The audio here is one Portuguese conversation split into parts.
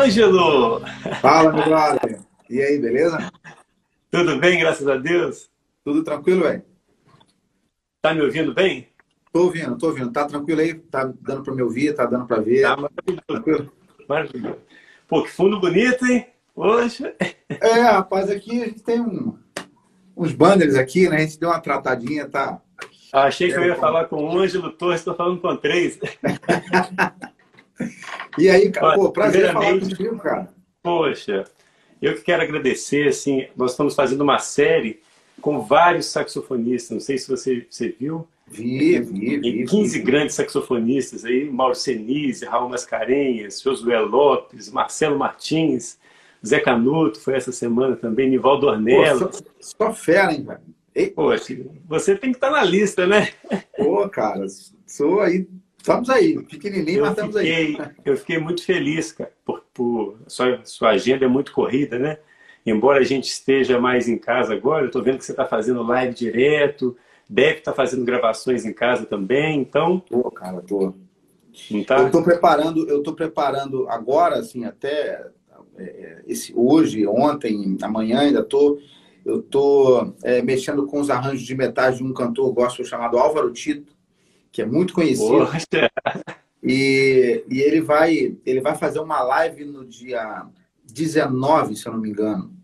Ângelo! Fala, meu brother. E aí, beleza? Tudo bem, graças a Deus? Tudo tranquilo, velho? Tá me ouvindo bem? Tô ouvindo, tô ouvindo. Tá tranquilo aí? Tá dando para me ouvir? Tá dando para ver? Tá maravilhoso. Tranquilo? Maravilhoso. Pô, que fundo bonito, hein? Poxa! É, rapaz, aqui a gente tem um, uns banners aqui, né? A gente deu uma tratadinha, tá? Ah, achei que eu ia falar com o Ângelo Torres, tô falando com três. e aí, cara, pô, prazer falar contigo, cara. Poxa, eu que quero agradecer, assim, nós estamos fazendo uma série com vários saxofonistas, não sei se você, você viu. Vi, vi, vi. 15 vi. grandes saxofonistas aí, Mauro Senise, Raul Mascarenhas, Josué Lopes, Marcelo Martins, Zé Canuto, foi essa semana também, Nivaldo Ornella. Pô, só, só fera, hein, velho? Poxa, você tem que estar na lista, né? Pô, cara, sou aí Estamos aí, pequenininho, eu mas estamos fiquei, aí. Eu fiquei muito feliz, cara, por, por sua, sua agenda é muito corrida, né? Embora a gente esteja mais em casa agora, eu estou vendo que você está fazendo live direto, deve estar tá fazendo gravações em casa também, então... Tô, cara, tô. Tá? Eu estou preparando, eu estou preparando agora, assim, até é, esse, hoje, ontem, amanhã ainda estou... Eu estou é, mexendo com os arranjos de metais de um cantor gospel chamado Álvaro Tito, que é muito conhecido. E, e ele, vai, ele vai fazer uma live no dia 19, se eu não me engano.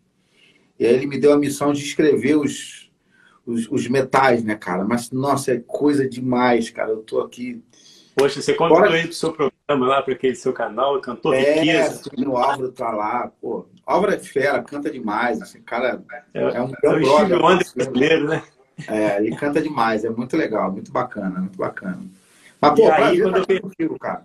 E aí ele me deu a missão de escrever os, os, os metais, né, cara? Mas, nossa, é coisa demais, cara. Eu tô aqui. Poxa, você contou Bora... aí pro seu programa lá, para aquele seu canal, cantor é, riqueza. O Álvaro tá lá, pô. Álvaro é fera, canta demais. Assim, cara, é, é um é o brother. brasileiro, né? É, ele canta demais, é muito legal, muito bacana, muito bacana. Mas, pô, e aí, quando eu pensei... contigo, cara.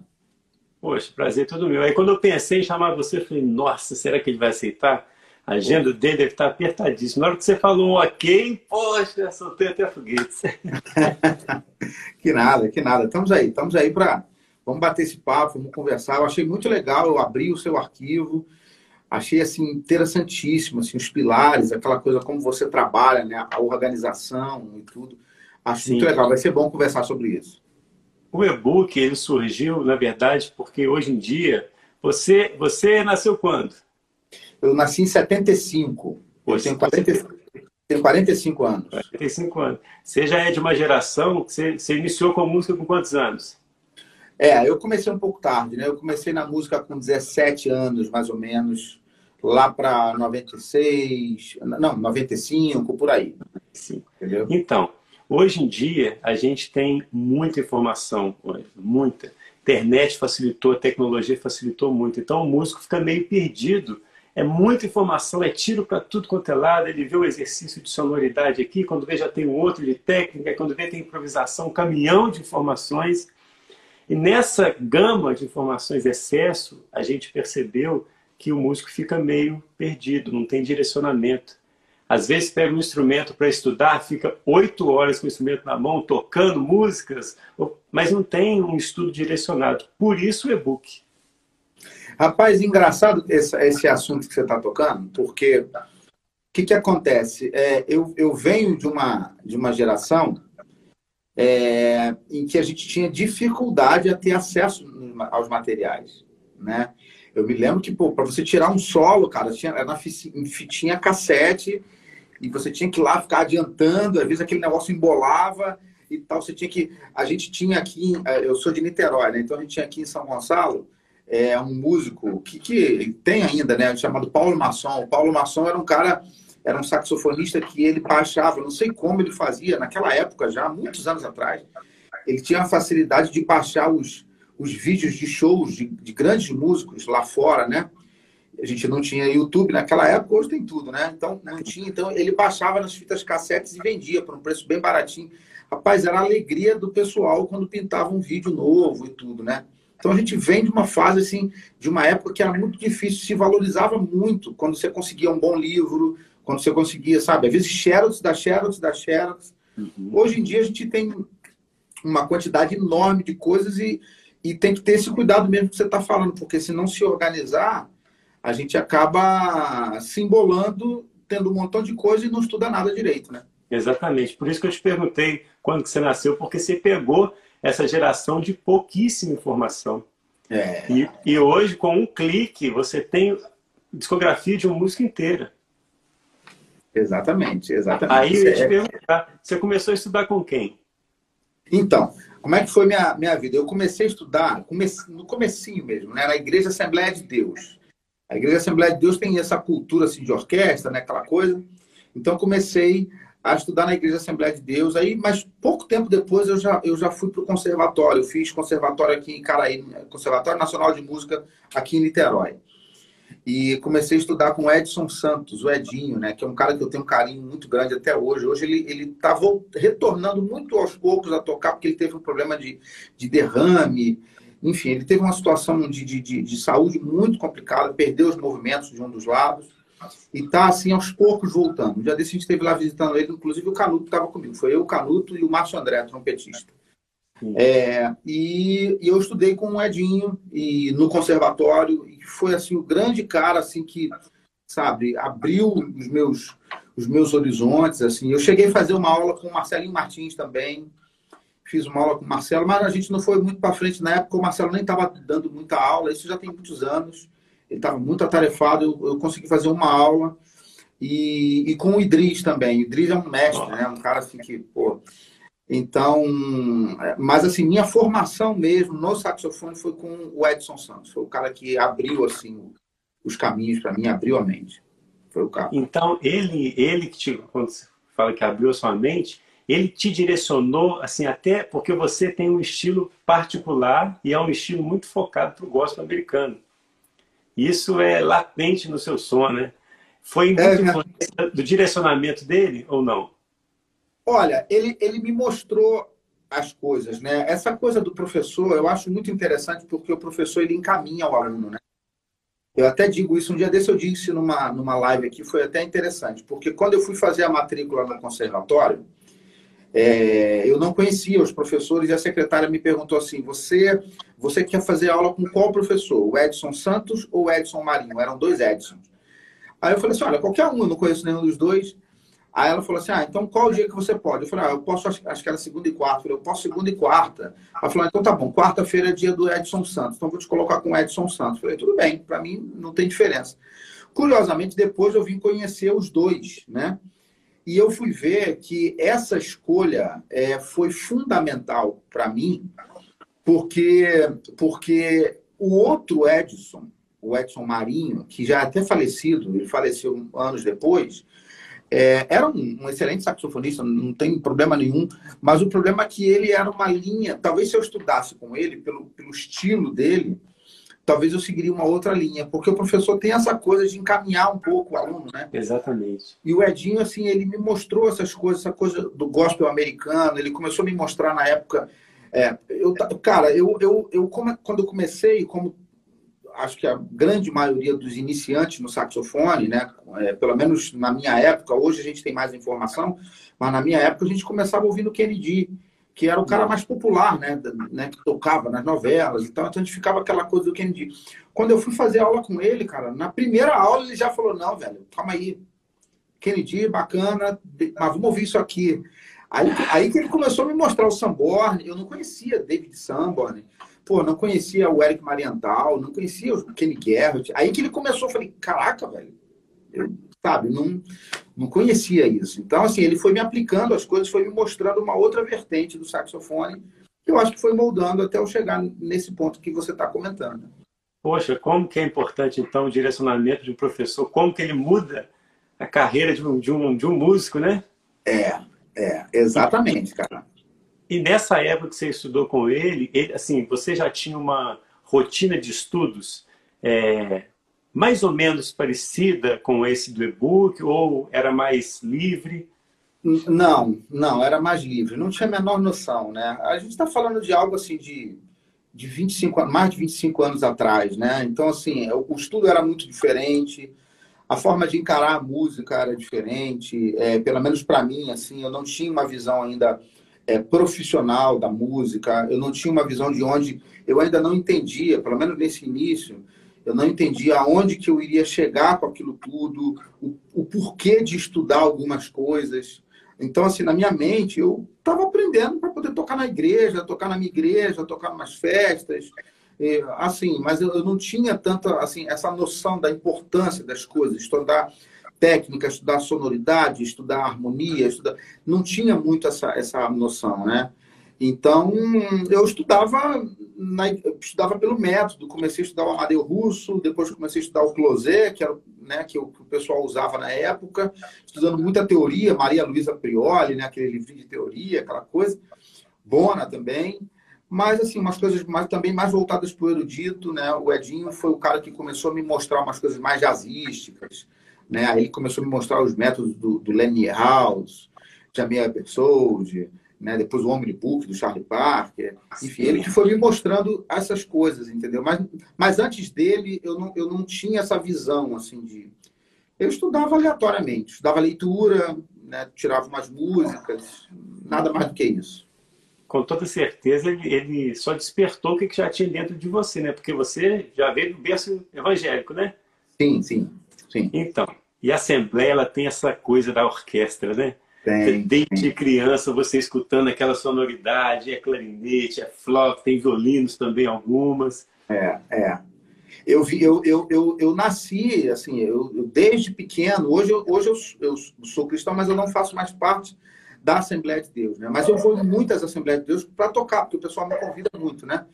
Poxa, prazer todo meu. Aí quando eu pensei em chamar você, eu falei, nossa, será que ele vai aceitar? A agenda dele deve estar apertadíssima. Na hora que você falou ok, poxa, soltei até foguetes. que nada, que nada. Estamos aí, estamos aí para. Vamos bater esse papo, vamos conversar. Eu achei muito legal, eu abri o seu arquivo achei assim interessantíssimo assim os pilares aquela coisa como você trabalha né a organização e tudo. Acho Sim. muito legal vai ser bom conversar sobre isso. O e-book ele surgiu na verdade porque hoje em dia você você nasceu quando? Eu nasci em 75 Poxa, eu tenho 40, tenho 45 anos. 45 anos. Você já é de uma geração você, você iniciou com música com quantos anos? É, eu comecei um pouco tarde, né? Eu comecei na música com 17 anos, mais ou menos lá para 96, não, 95, por aí. Sim. Entendeu? Então, hoje em dia, a gente tem muita informação, muita. internet facilitou, a tecnologia facilitou muito. Então, o músico fica meio perdido. É muita informação, é tiro para tudo quanto é lado. Ele vê o exercício de sonoridade aqui, quando vê já tem um outro de técnica, quando vê tem improvisação, um caminhão de informações. E nessa gama de informações, excesso, a gente percebeu que o músico fica meio perdido, não tem direcionamento. Às vezes pega um instrumento para estudar, fica oito horas com o instrumento na mão, tocando músicas, mas não tem um estudo direcionado. Por isso o e-book. Rapaz, engraçado esse, esse assunto que você está tocando, porque o que, que acontece? É, eu, eu venho de uma, de uma geração é, em que a gente tinha dificuldade a ter acesso aos materiais. Né? Eu me lembro que, para você tirar um solo, cara, tinha, era na fitinha cassete e você tinha que ir lá ficar adiantando, às vezes aquele negócio embolava e tal. Você tinha que. A gente tinha aqui, eh, eu sou de Niterói, né? Então a gente tinha aqui em São Gonçalo é, um músico que, que tem ainda, né? Chamado Paulo Masson. O Paulo Masson era um cara, era um saxofonista que ele baixava, não sei como ele fazia, naquela época já, muitos anos atrás. Ele tinha a facilidade de baixar os os vídeos de shows de, de, grandes músicos lá fora, né? A gente não tinha YouTube naquela época, hoje tem tudo, né? Então não tinha, então ele baixava nas fitas cassetes e vendia por um preço bem baratinho. Rapaz, era a alegria do pessoal quando pintava um vídeo novo e tudo, né? Então a gente vem de uma fase assim, de uma época que era muito difícil, se valorizava muito quando você conseguia um bom livro, quando você conseguia, sabe, às vezes Xerox da Xerox da Xerox. Uhum. Hoje em dia a gente tem uma quantidade enorme de coisas e, e tem que ter esse cuidado mesmo que você está falando, porque se não se organizar, a gente acaba se embolando, tendo um montão de coisa e não estuda nada direito, né? Exatamente. Por isso que eu te perguntei quando que você nasceu, porque você pegou essa geração de pouquíssima informação. É. E, e hoje, com um clique, você tem discografia de uma música inteira. Exatamente, exatamente. Aí eu ia te é perguntar, você começou a estudar com quem? Então, como é que foi minha, minha vida? Eu comecei a estudar comece, no comecinho mesmo, né? na Igreja Assembleia de Deus. A Igreja Assembleia de Deus tem essa cultura assim, de orquestra, né? aquela coisa. Então, comecei a estudar na Igreja Assembleia de Deus. Aí, mas pouco tempo depois eu já, eu já fui para o conservatório. Eu fiz conservatório aqui em Caraí, Conservatório Nacional de Música aqui em Niterói. E comecei a estudar com o Edson Santos, o Edinho, né? Que é um cara que eu tenho um carinho muito grande até hoje. Hoje ele ele está retornando muito aos poucos a tocar porque ele teve um problema de, de derrame. Enfim, ele teve uma situação de, de, de, de saúde muito complicada, perdeu os movimentos de um dos lados e está assim aos poucos voltando. Dia desse a gente esteve lá visitando ele, inclusive o Canuto estava comigo. Foi eu, o Canuto e o Márcio André, trompetista. É, e, e, eu estudei com o Edinho e no conservatório e foi assim o grande cara assim que sabe abriu os meus os meus horizontes assim. Eu cheguei a fazer uma aula com o Marcelinho Martins também fiz uma aula com o Marcelo mas a gente não foi muito para frente na época o Marcelo nem estava dando muita aula isso já tem muitos anos ele estava muito atarefado eu, eu, consegui fazer uma aula e, e com o Idris também o Idris é um mestre né um cara assim que pô então, mas assim, minha formação mesmo no saxofone foi com o Edson Santos. Foi o cara que abriu assim os caminhos para mim, abriu a mente. Foi o cara. Então, ele, ele que te, quando você fala que abriu a sua mente, ele te direcionou assim até porque você tem um estilo particular e é um estilo muito focado para o gospel americano. Isso é latente no seu som, né? Foi muito é, do direcionamento dele ou não? Olha, ele, ele me mostrou as coisas, né? Essa coisa do professor eu acho muito interessante porque o professor ele encaminha o aluno, né? Eu até digo isso, um dia desse eu disse numa, numa live aqui, foi até interessante, porque quando eu fui fazer a matrícula no conservatório, é, eu não conhecia os professores e a secretária me perguntou assim: você, você quer fazer aula com qual professor? O Edson Santos ou o Edson Marinho? Eram dois Edsons. Aí eu falei assim: olha, qualquer um, eu não conheço nenhum dos dois. Aí ela falou assim: Ah, então qual o dia que você pode? Eu falei: Ah, eu posso, acho, que era segunda e quarta. Eu falei: Eu posso segunda e quarta. Ela falou: Então tá bom, quarta-feira é dia do Edson Santos, então vou te colocar com o Edson Santos. Eu falei: Tudo bem, para mim não tem diferença. Curiosamente, depois eu vim conhecer os dois, né? E eu fui ver que essa escolha é, foi fundamental para mim, porque, porque o outro Edson, o Edson Marinho, que já é até falecido, ele faleceu anos depois, é, era um, um, excelente saxofonista, não tem problema nenhum, mas o problema é que ele era uma linha. Talvez se eu estudasse com ele, pelo, pelo estilo dele, talvez eu seguiria uma outra linha, porque o professor tem essa coisa de encaminhar um pouco o aluno, né? Exatamente. E o Edinho, assim, ele me mostrou essas coisas, essa coisa do gospel americano, ele começou a me mostrar na época. É, eu, cara, eu, eu, eu, quando eu comecei, como acho que a grande maioria dos iniciantes no saxofone, né, é, pelo menos na minha época, hoje a gente tem mais informação, mas na minha época a gente começava ouvindo Kennedy, que era o cara mais popular, né, né que tocava nas novelas e tal, então a gente ficava aquela coisa do Kennedy. Quando eu fui fazer aula com ele, cara, na primeira aula ele já falou, não, velho, calma aí, Kennedy, bacana, mas vamos ouvir isso aqui. Aí, aí que ele começou a me mostrar o Sanborn, eu não conhecia David Sanborn, pô, não conhecia o Eric Mariental, não conhecia o Kenny Garrett. Aí que ele começou, eu falei, caraca, velho, eu, sabe, não, não conhecia isso. Então, assim, ele foi me aplicando as coisas, foi me mostrando uma outra vertente do saxofone, que eu acho que foi moldando até eu chegar nesse ponto que você está comentando. Poxa, como que é importante, então, o direcionamento de um professor, como que ele muda a carreira de um, de um, de um músico, né? É, é, exatamente, cara. E nessa época que você estudou com ele, ele assim, você já tinha uma rotina de estudos é, mais ou menos parecida com esse do e-book ou era mais livre? Não, não, era mais livre. Não tinha a menor noção, né? A gente está falando de algo assim de, de 25, mais de 25 anos atrás, né? Então, assim, o estudo era muito diferente, a forma de encarar a música era diferente, é, pelo menos para mim, assim, eu não tinha uma visão ainda é, profissional da música, eu não tinha uma visão de onde, eu ainda não entendia, pelo menos nesse início, eu não entendia aonde que eu iria chegar com aquilo tudo, o, o porquê de estudar algumas coisas. Então, assim, na minha mente, eu estava aprendendo para poder tocar na igreja, tocar na minha igreja, tocar umas festas. assim, mas eu não tinha tanta assim essa noção da importância das coisas, estudar técnica, estudar sonoridade, estudar harmonia, estudar... não tinha muito essa, essa noção, né? Então, eu estudava, na, eu estudava pelo método. Comecei a estudar o Amadeu Russo, depois comecei a estudar o Closet, que, era, né, que, o, que o pessoal usava na época, estudando muita teoria, Maria Luísa Prioli, né, aquele livro de teoria, aquela coisa. Bona também. Mas, assim, umas coisas mais, também mais voltadas para o erudito, né? O Edinho foi o cara que começou a me mostrar umas coisas mais jazzísticas, né? Aí ele começou a me mostrar os métodos do, do Lenny House, Jamie Episode, né? depois o Omnibook do Charlie Parker, enfim, ele que foi me mostrando essas coisas, entendeu? Mas, mas antes dele, eu não, eu não tinha essa visão, assim, de... Eu estudava aleatoriamente, estudava leitura, né? tirava umas músicas, nada mais do que isso. Com toda certeza, ele, ele só despertou o que já tinha dentro de você, né? Porque você já veio do berço evangélico, né? Sim, sim, sim. Então, e a Assembleia, ela tem essa coisa da orquestra, né? Tem, Desde tem. criança, você escutando aquela sonoridade, é clarinete, é flauta, tem violinos também algumas. É, é. Eu, vi, eu, eu, eu, eu nasci, assim, eu, eu, desde pequeno, hoje, eu, hoje eu, eu sou cristão, mas eu não faço mais parte da Assembleia de Deus, né? Mas eu vou em muitas Assembleias de Deus para tocar, porque o pessoal me convida muito, né?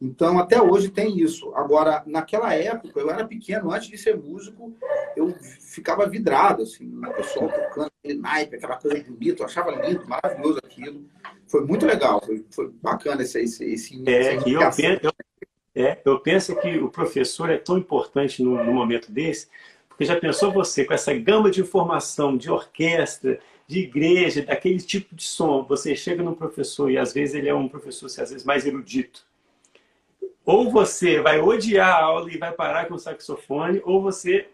Então, até hoje tem isso. Agora, naquela época, eu era pequeno, antes de ser músico, eu ficava vidrado, assim, no pessoal tocando aquele naipe, aquela coisa bonita, eu achava lindo, maravilhoso aquilo. Foi muito legal, foi, foi bacana esse, esse, esse é, eu penso, eu, é, eu penso que o professor é tão importante no, no momento desse, porque já pensou você com essa gama de informação de orquestra, de igreja, daquele tipo de som, você chega no professor e às vezes ele é um professor, às vezes mais erudito, ou você vai odiar a aula e vai parar com o saxofone, ou você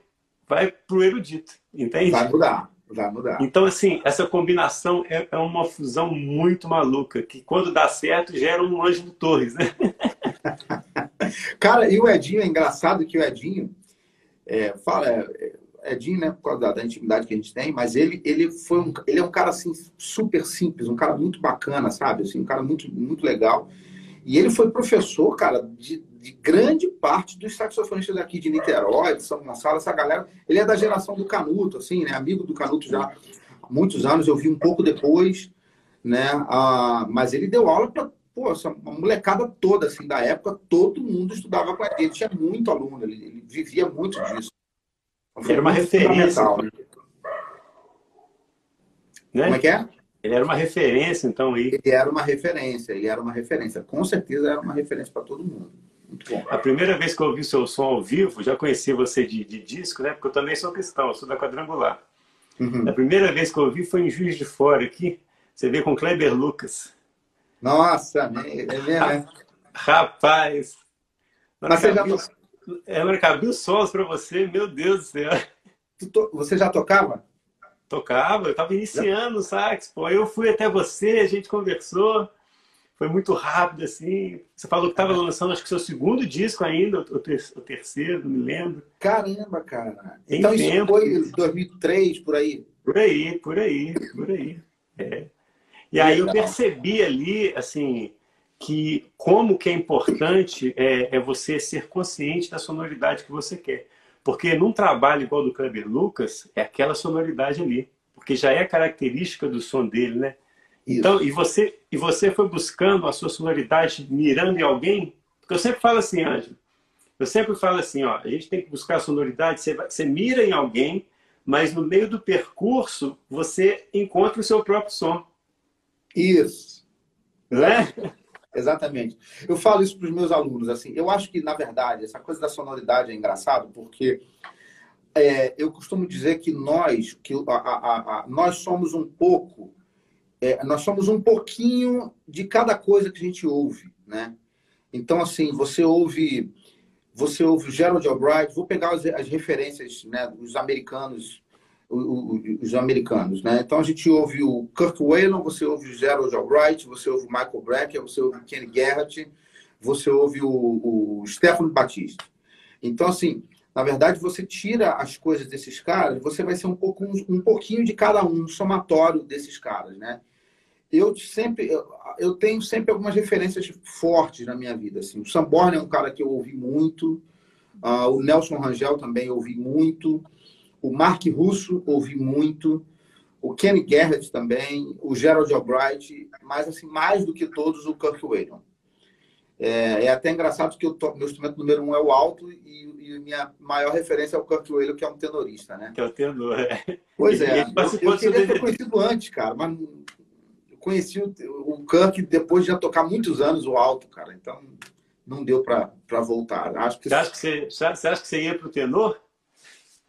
vai para o erudito, entende? Vai mudar, vai mudar. Então, assim, essa combinação é, é uma fusão muito maluca, que quando dá certo, gera um anjo de torres, né? Cara, e o Edinho, é engraçado que o Edinho, é, fala, é, Edinho, né, por causa da, da, intimidade que a gente tem, mas ele, ele, foi um, ele é um cara, assim, super simples, um cara muito bacana, sabe? Assim, um cara muito, muito legal. E ele foi professor, cara, de, de, grande parte dos saxofonistas daqui de Niterói, de São Gonçalo, essa galera. Ele é da geração do Canuto, assim, né? Amigo do Canuto já há muitos anos. Eu vi um pouco depois, né? Ah, mas ele deu aula para pô, essa molecada toda, assim, da época, todo mundo estudava com ele. Ele tinha muito aluno, ele, ele vivia muito disso. Era uma referência. Né? Como é que é? Ele era uma referência, então, aí. Ele era uma referência, ele era uma referência. Com certeza era uma referência para todo mundo. Muito bom. A primeira vez que eu ouvi seu som ao vivo, já conheci você de, de disco, né? Porque eu também sou cristão, sou da Quadrangular. Uhum. A primeira vez que eu ouvi foi em Juiz de Fora, aqui. Você vê com Kleber Lucas. Nossa, é mesmo, né? Rapaz! Mas você já... Ela cabia sons para você, meu Deus do céu. Você já tocava? Tocava, eu estava iniciando o sax, pô. Eu fui até você, a gente conversou. Foi muito rápido, assim. Você falou que estava lançando, acho que seu segundo disco ainda, o, terceiro, não me lembro. Caramba, cara. Tem então tempo. isso foi 2003, por aí? Por aí, por aí, por aí. É. E aí eu percebi ali, assim, que como que é importante é, é você ser consciente da sonoridade que você quer. Porque num trabalho igual do Kleber Lucas, é aquela sonoridade ali. Porque já é característica do som dele, né? Isso. Então, e você, e você foi buscando a sua sonoridade mirando em alguém? Porque eu sempre falo assim, Ângelo, eu sempre falo assim, ó, a gente tem que buscar a sonoridade, você, você mira em alguém, mas no meio do percurso você encontra o seu próprio som. Isso. Né? Exatamente. Eu falo isso para os meus alunos. Assim, eu acho que, na verdade, essa coisa da sonoridade é engraçado, porque é, eu costumo dizer que nós, que a, a, a, nós somos um pouco, é, nós somos um pouquinho de cada coisa que a gente ouve, né? Então, assim, você ouve, você ouve Gerald Albright, vou pegar as, as referências, né, dos americanos os americanos, né? Então a gente ouve o Kurt Whalen, você ouve o Gerald Albright, você ouve o Michael Brecker, você ouve o Kenny Garrett, você ouve o, o Stefano Batista. Então, assim, na verdade, você tira as coisas desses caras, você vai ser um, pouco, um, pouquinho de cada um, um somatório desses caras, né? eu sempre eu, tenho sempre algumas referências fortes na minha vida. Assim. O Samborn é um cara que eu ouvi muito, uh, o Nelson Rangel também ouvi muito, o Mark Russo ouvi muito, o Kenny Garrett também, o Gerald Albright, mas assim mais do que todos o Kirk Whalum. É, é, até engraçado que to, meu instrumento número um é o alto e, e minha maior referência é o Kirk Whalum, que é um tenorista, né? Que é o tenor, é. Pois é. Eu, eu queria ter conhecido antes, cara, mas conheci o, o Kirk depois de já tocar muitos anos o alto, cara. Então não deu para voltar. Acho que você, acha que você, você acha que você ia para o tenor?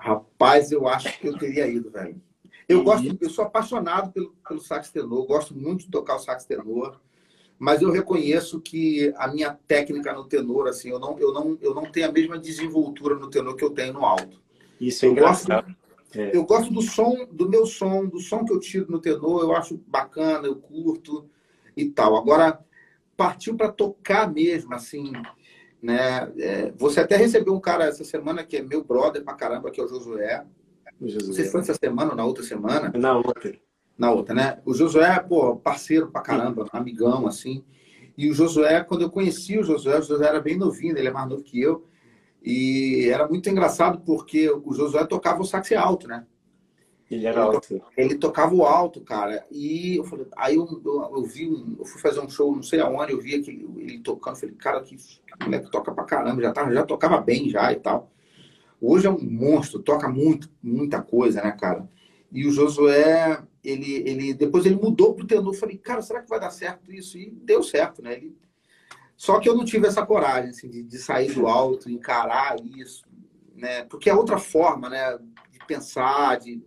Rapaz, eu acho que eu teria ido, velho. Eu e... gosto, eu sou apaixonado pelo, pelo sax tenor, gosto muito de tocar o sax tenor, mas eu reconheço que a minha técnica no tenor, assim, eu não, eu não, eu não tenho a mesma desenvoltura no tenor que eu tenho no alto. Isso é eu engraçado. Gosto, é. Eu gosto do som, do meu som, do som que eu tiro no tenor, eu acho bacana, eu curto e tal. Agora, partiu para tocar mesmo, assim, né? É, você até recebeu um cara essa semana que é meu brother pra caramba, que é o Josué. Josué. Não sei se foi essa semana ou na outra semana. Na outra. Na outra, né? O Josué, pô, parceiro pra caramba, amigão, assim. E o Josué, quando eu conheci o Josué, o Josué era bem novinho, ele é mais novo que eu. E era muito engraçado porque o Josué tocava o sax alto, né? Ele era ele alto. Ele tocava o alto, cara. E eu falei, aí eu, eu, eu vi, um, eu fui fazer um show, não sei aonde, eu vi aquele, ele tocando, falei, cara, que, que moleque toca pra caramba, já, tava, já tocava bem já e tal. Hoje é um monstro, toca muito, muita coisa, né, cara? E o Josué, ele, ele depois ele mudou pro tenor. Eu falei, cara, será que vai dar certo isso? E deu certo, né? Ele só que eu não tive essa coragem assim, de, de sair do alto, encarar isso, né? Porque é outra forma, né? De pensar, de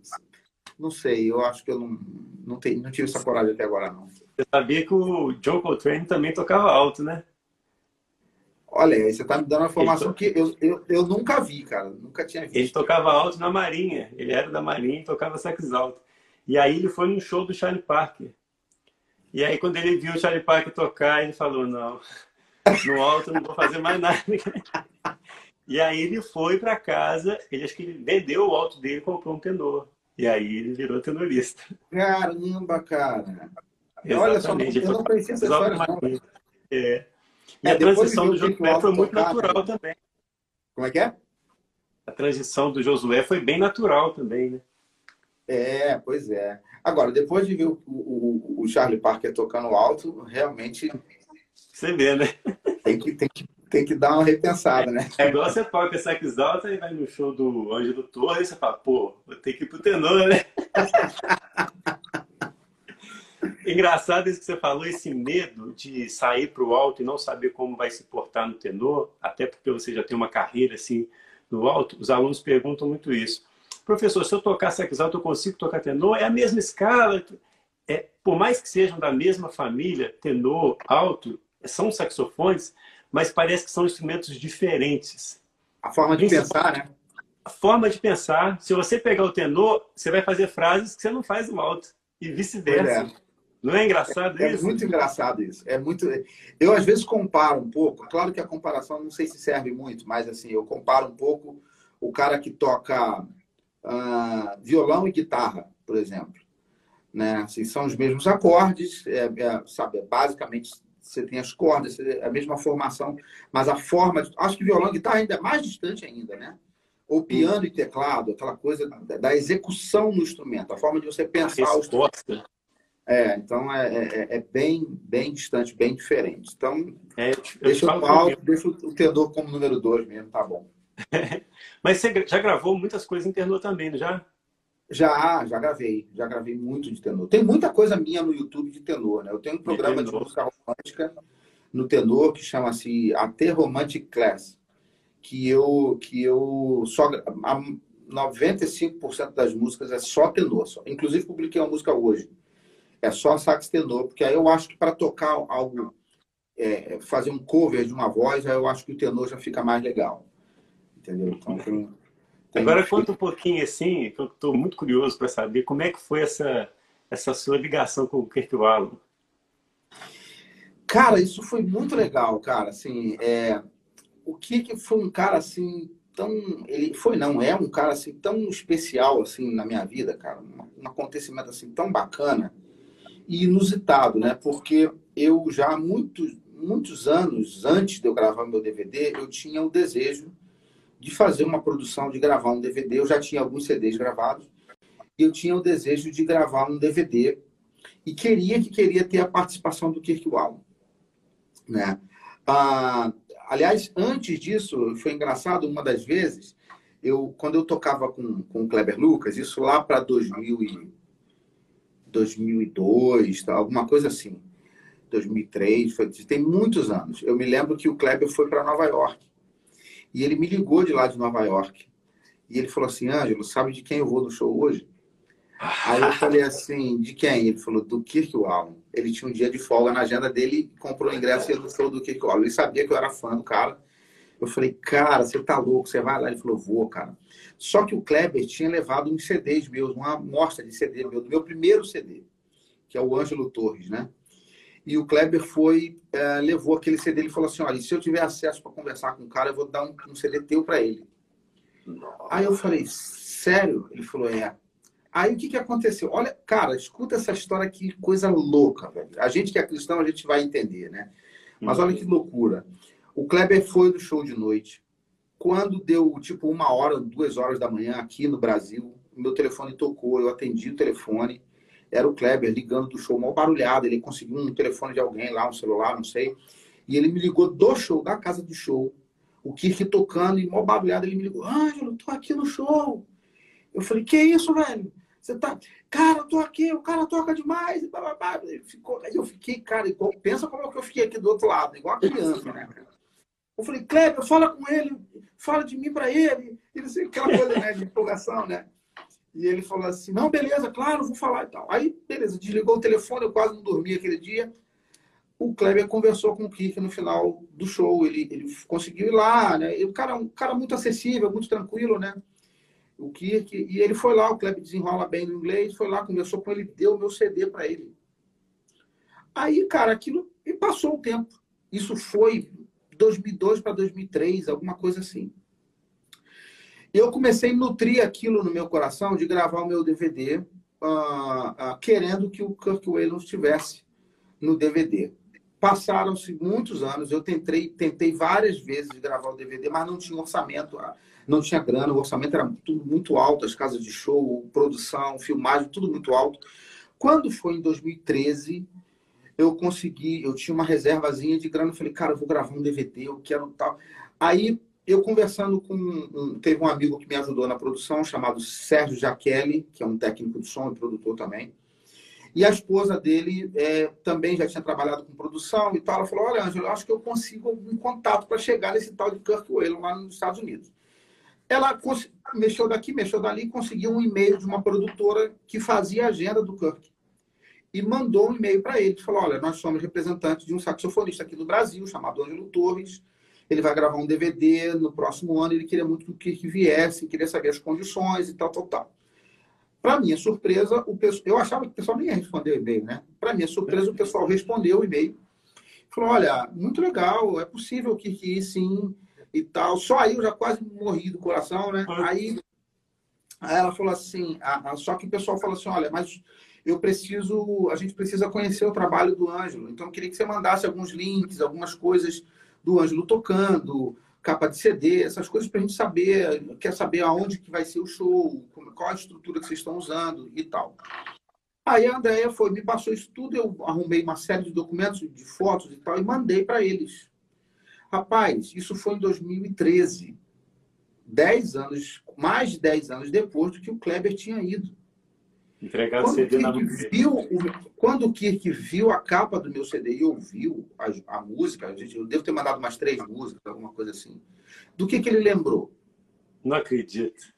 não sei. Eu acho que eu não não, não tive essa coragem até agora não. Você sabia que o John Coltrane também tocava alto, né? Olha, você está me dando uma informação to... que eu, eu, eu nunca vi, cara. Nunca tinha visto. Ele tocava alto na Marinha. Ele era da Marinha e tocava sax alto. E aí ele foi num show do Charlie Parker. E aí quando ele viu o Charlie Parker tocar, ele falou, não, no alto, não vou fazer mais nada. E aí ele foi para casa, ele acho que ele vendeu o alto dele e comprou um tenor. E aí ele virou tenorista. Caramba, cara. Olha só, eu não conhecia essa história, não. É. E é, a transição do Josué foi muito tocar, natural né? também. Como é que é? A transição do Josué foi bem natural também, né? É, pois é. Agora, depois de ver o, o, o Charlie Parker tocando alto, realmente você vê, né? Tem que, tem que, tem que dar uma repensada, né? É igual você toca sax alto e vai no show do Ângelo Torres e você fala, pô, vou ter que ir pro tenor, né? Engraçado isso que você falou, esse medo de sair para o alto e não saber como vai se portar no tenor, até porque você já tem uma carreira assim no alto, os alunos perguntam muito isso. Professor, se eu tocar sax alto, eu consigo tocar tenor? É a mesma escala? É, por mais que sejam da mesma família, tenor, alto, são saxofones, mas parece que são instrumentos diferentes. A forma de pensar, né? A forma de pensar. Se você pegar o tenor, você vai fazer frases que você não faz no alto. E vice-versa. É. Não é engraçado é, isso? É muito engraçado isso. É muito. Eu às vezes comparo um pouco. Claro que a comparação não sei se serve muito, mas assim eu comparo um pouco o cara que toca uh, violão e guitarra, por exemplo. Né? Assim, são os mesmos acordes, é, é, sabe? É basicamente você tem as cordas, a mesma formação, mas a forma. De... Acho que violão e guitarra ainda é mais distante ainda, né? Ou piano e teclado, aquela coisa da execução no instrumento, a forma de você pensar o instrumento. É, então é, é, é, bem, bem distante, bem diferente. Então, é, deixa o palco, deixa o tenor como número dois mesmo, tá bom. Mas você já gravou muitas coisas em tenor também, não já? Já, já gravei. Já gravei muito de tenor. Tem muita coisa minha no YouTube de tenor, né? Eu tenho um programa de, de música romântica no tenor que chama-se AT Romantic Class, que eu, que eu só... 95% das músicas é só tenor. Só. Inclusive, publiquei uma música hoje. É só sax tenor, porque aí eu acho que para tocar algo, é, fazer um cover de uma voz, aí eu acho que o tenor já fica mais legal. Entendeu? Então, tem, Agora conta um pouquinho assim, que eu estou muito curioso para saber como é que foi essa, essa sua ligação com o Kirk Wallum. Cara, isso foi muito legal, cara. Assim, é, o Kirk foi um cara assim tão, ele foi não é um cara assim tão especial assim na minha vida, cara. Um, um acontecimento assim tão bacana e inusitado, né? Porque eu já há muitos, muitos anos antes de eu gravar meu DVD, eu tinha o desejo de fazer uma produção, de gravar um DVD. Eu já tinha alguns CDs gravados e eu tinha o desejo de gravar um DVD e queria que queria ter a participação do Kirk Wallen, né? Ah, aliás, antes disso, foi engraçado uma das vezes, eu quando eu tocava com, com o Kleber Lucas, isso lá para 2000 e 2002, tá, alguma coisa assim. 2003, foi, tem muitos anos. Eu me lembro que o Kleber foi para Nova York. E ele me ligou de lá de Nova York. E ele falou assim: Ângelo, sabe de quem eu vou no show hoje? Aí eu falei assim: de quem? Ele falou: do Kirk Wallen. Ele tinha um dia de folga na agenda dele, comprou o ingresso e ia no show do Kirk Wallen. Ele sabia que eu era fã do cara. Eu falei: cara, você tá louco, você vai lá? Ele falou: vou, cara. Só que o Kleber tinha levado uns CDs meus, uma amostra de CD meu, do meu primeiro CD, que é o Ângelo Torres, né? E o Kleber foi, é, levou aquele CD e falou assim: olha, se eu tiver acesso para conversar com o cara, eu vou dar um, um CD teu para ele. Aí eu falei: sério? Ele falou: é. Aí o que, que aconteceu? Olha, cara, escuta essa história que coisa louca, velho. A gente que é cristão, a gente vai entender, né? Mas olha que loucura. O Kleber foi no show de noite, quando deu tipo uma hora, duas horas da manhã aqui no Brasil, meu telefone tocou, eu atendi o telefone, era o Kleber ligando do show, mal barulhado, ele conseguiu um telefone de alguém lá, um celular, não sei, e ele me ligou do show, da casa do show, o Kirk tocando e mal barulhado, ele me ligou, Ângelo, tô aqui no show. Eu falei, que isso, velho? Você tá, cara, eu tô aqui, o cara toca demais, blá, blá, blá. Ficou, aí eu fiquei, cara, igual, pensa como é que eu fiquei aqui do outro lado, igual a criança, né? Eu falei, Kleber, fala com ele, fala de mim para ele, e não sei, aquela coisa né, de empolgação, né? E ele falou assim, não, beleza, claro, vou falar e tal. Aí, beleza, desligou o telefone, eu quase não dormi aquele dia. O Kleber conversou com o Kirk no final do show, ele, ele conseguiu ir lá, né? E o cara, um cara muito acessível, muito tranquilo, né? O Kirk, e ele foi lá, o Kleber desenrola bem no inglês, foi lá, conversou com ele, deu o meu CD para ele. Aí, cara, aquilo, e passou o tempo. Isso foi 2002 para 2003, alguma coisa assim. Eu comecei a nutrir aquilo no meu coração de gravar o meu DVD, uh, uh, querendo que o Kirk Whalum estivesse no DVD. Passaram-se muitos anos, eu tentei, tentei várias vezes gravar o DVD, mas não tinha orçamento, ah, não tinha grana, o orçamento era tudo muito alto, as casas de show, produção, filmagem, tudo muito alto. Quando foi em 2013, eu consegui, eu tinha uma reservazinha de grana, falei, cara, eu vou gravar um DVD, eu quero tal. Aí eu conversando com um, teve um amigo que me ajudou na produção chamado Sérgio Jaquelli, que é um técnico de som e produtor também. E a esposa dele é, também já tinha trabalhado com produção e tal. Ela falou: Olha, Ângelo, acho que eu consigo algum contato para chegar nesse tal de Kirk Whalum lá nos Estados Unidos. Ela mexeu daqui, mexeu dali conseguiu um e-mail de uma produtora que fazia a agenda do Kirk e mandou um e-mail para ele, falou, olha, nós somos representantes de um saxofonista aqui do Brasil, chamado Ângelo Torres, ele vai gravar um DVD no próximo ano, ele queria muito que o Kirk viesse, queria saber as condições e tal, tal, tal. Para minha surpresa, o pessoal, eu achava que o pessoal nem ia responder o e-mail, né? Para minha surpresa, o pessoal respondeu o e-mail. Falou, olha, muito legal, é possível que ir sim e tal. Só aí eu já quase morri do coração, né? Aí, aí ela falou assim, a, a, só que o pessoal falou assim, olha, mas eu preciso, a gente precisa conhecer o trabalho do Ângelo. Então, eu queria que você mandasse alguns links, algumas coisas do Ângelo tocando, capa de CD, essas coisas para a gente saber, quer saber aonde que vai ser o show, qual a estrutura que vocês estão usando e tal. Aí a Andrea foi, me passou isso tudo, eu arrumei uma série de documentos, de fotos e tal, e mandei para eles. Rapaz, isso foi em 2013. Dez anos, mais de dez anos depois do que o Kleber tinha ido. Entregar quando CD na viu, Quando o Kirk viu a capa do meu CD e ouviu a, a música, a gente, eu devo ter mandado umas três músicas, alguma coisa assim. Do que, que ele lembrou? Não acredito.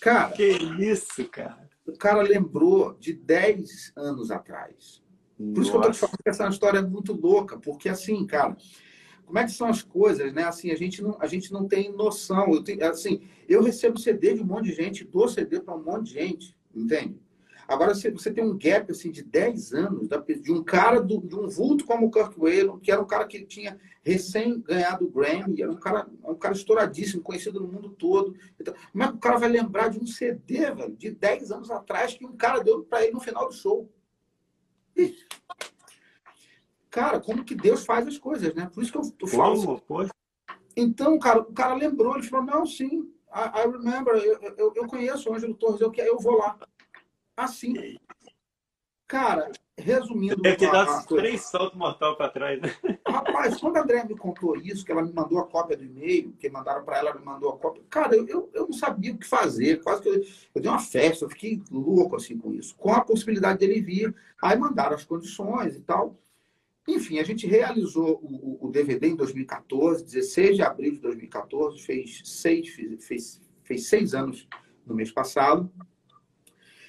Cara. Que isso, cara? O cara lembrou de 10 anos atrás. Por Nossa. isso que eu tô te falando que essa é uma história muito louca, porque assim, cara, como é que são as coisas, né? Assim, a gente não, a gente não tem noção. Eu tenho, assim, eu recebo CD de um monte de gente, dou CD para um monte de gente, entende? Agora, você, você tem um gap assim, de 10 anos de um cara, do, de um vulto como o Kirk Whalum, que era um cara que tinha recém ganhado o Grammy, era um cara, um cara estouradíssimo, conhecido no mundo todo. Então, como é que o cara vai lembrar de um CD, velho, de 10 anos atrás, que um cara deu para ele no final do show? Cara, como que Deus faz as coisas, né? Por isso que eu, eu falo. Assim. Então, cara, o cara lembrou, ele falou: não, sim, I, I remember, eu, eu, eu, conheço o Ângelo Torres, eu, eu vou lá. Assim. Cara, resumindo. Deve ter dado três saltos mortais para trás, né? Rapaz, quando a André me contou isso, que ela me mandou a cópia do e-mail, que mandaram para ela, ela me mandou a cópia. Cara, eu, eu, eu, não sabia o que fazer. Quase que eu, eu dei uma festa, eu fiquei louco assim com isso. Com a possibilidade dele vir. Aí mandaram as condições e tal. Enfim, a gente realizou o, o, DVD em 2014, 16 de abril de 2014, fez seis, fez, fez seis anos no mês passado.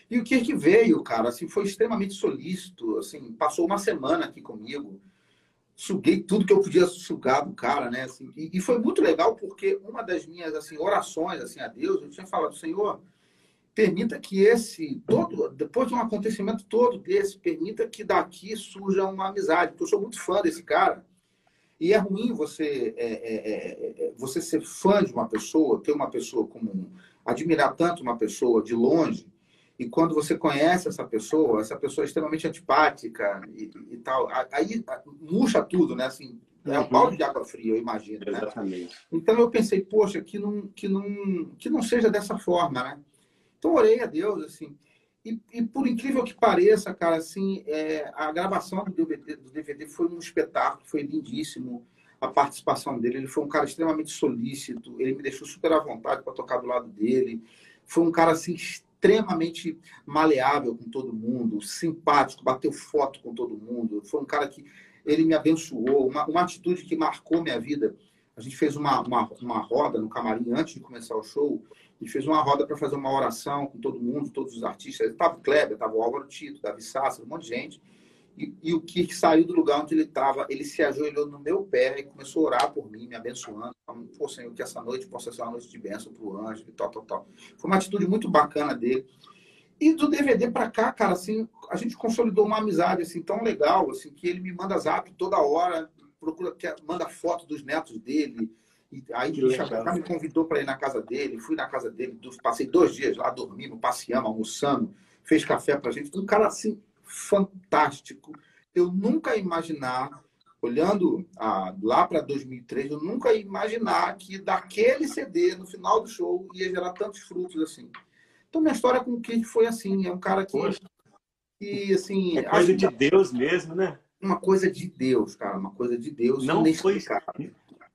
E o Kirk veio, cara, assim, foi extremamente solícito, assim, passou uma semana aqui comigo, suguei tudo que eu podia sugar do cara, né? Assim, e, e, foi muito legal porque uma das minhas assim, orações assim, a Deus, eu tinha falado, Senhor, permita que esse, todo, depois de um acontecimento todo desse, permita que daqui surja uma amizade, porque eu sou muito fã desse cara. E é ruim você, é, é, é, é você ser fã de uma pessoa, ter uma pessoa como admirar tanto uma pessoa de longe, e quando você conhece essa pessoa, essa pessoa é extremamente antipática e, e tal, aí murcha tudo, né? Assim, é um uhum. balde de água fria, eu imagino. Né? Exatamente. Então eu pensei, poxa, que não, que não, que não seja dessa forma, né? Então orei a Deus, assim. E, e por incrível que pareça, cara, assim, é, a gravação do DVD, do DVD foi um espetáculo, foi lindíssimo a participação dele. Ele foi um cara extremamente solícito, ele me deixou super à vontade para tocar do lado dele. Foi um cara assim extremamente maleável com todo mundo, simpático, bateu foto com todo mundo. Foi um cara que ele me abençoou, uma, uma atitude que marcou minha vida. A gente fez uma, uma, uma roda no camarim antes de começar o show. A gente fez uma roda para fazer uma oração com todo mundo, todos os artistas. Estava o Kleber, estava o Álvaro Tito, Davi Sassa, um monte de gente. E, e, o Kirk saiu do lugar onde ele estava, ele se ajoelhou no meu pé e começou a orar por mim, me abençoando. Pô, Senhor, que essa noite possa ser uma noite de bênção para o anjo e tal, tal, tal. Foi uma atitude muito bacana dele. E do DVD para cá, cara, assim, a gente consolidou uma amizade assim tão legal, assim, que ele me manda zap toda hora, procura, manda foto dos netos dele. E aí o Chacacá me convidou para ir na casa dele, fui na casa dele, passei dois dias lá dormindo, passeando, almoçando, fez café pra gente. Um cara assim fantástico. Eu nunca imaginar, olhando ah, lá para 2003, eu nunca imaginar que daquele CD, no final do show, ia gerar tantos frutos assim. Então, minha história com o Kid foi assim: é um cara que. que assim, é coisa de Deus mesmo, né? Uma coisa de Deus, cara, uma coisa de Deus. Não foi,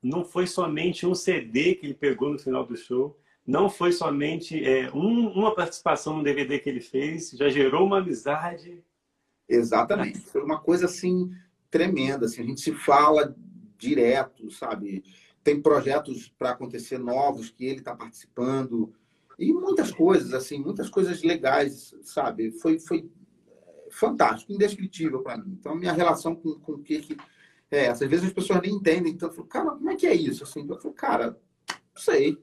não foi somente um CD que ele pegou no final do show, não foi somente é, um, uma participação no DVD que ele fez, já gerou uma amizade Exatamente. Foi uma coisa assim tremenda. Assim, a gente se fala direto, sabe? Tem projetos para acontecer novos que ele está participando e muitas coisas assim, muitas coisas legais, sabe? Foi foi é, fantástico, indescritível para mim. Então minha relação com, com o que é, às vezes as pessoas nem entendem, então eu falo, cara, como é que é isso? Assim, eu falo, cara, não sei.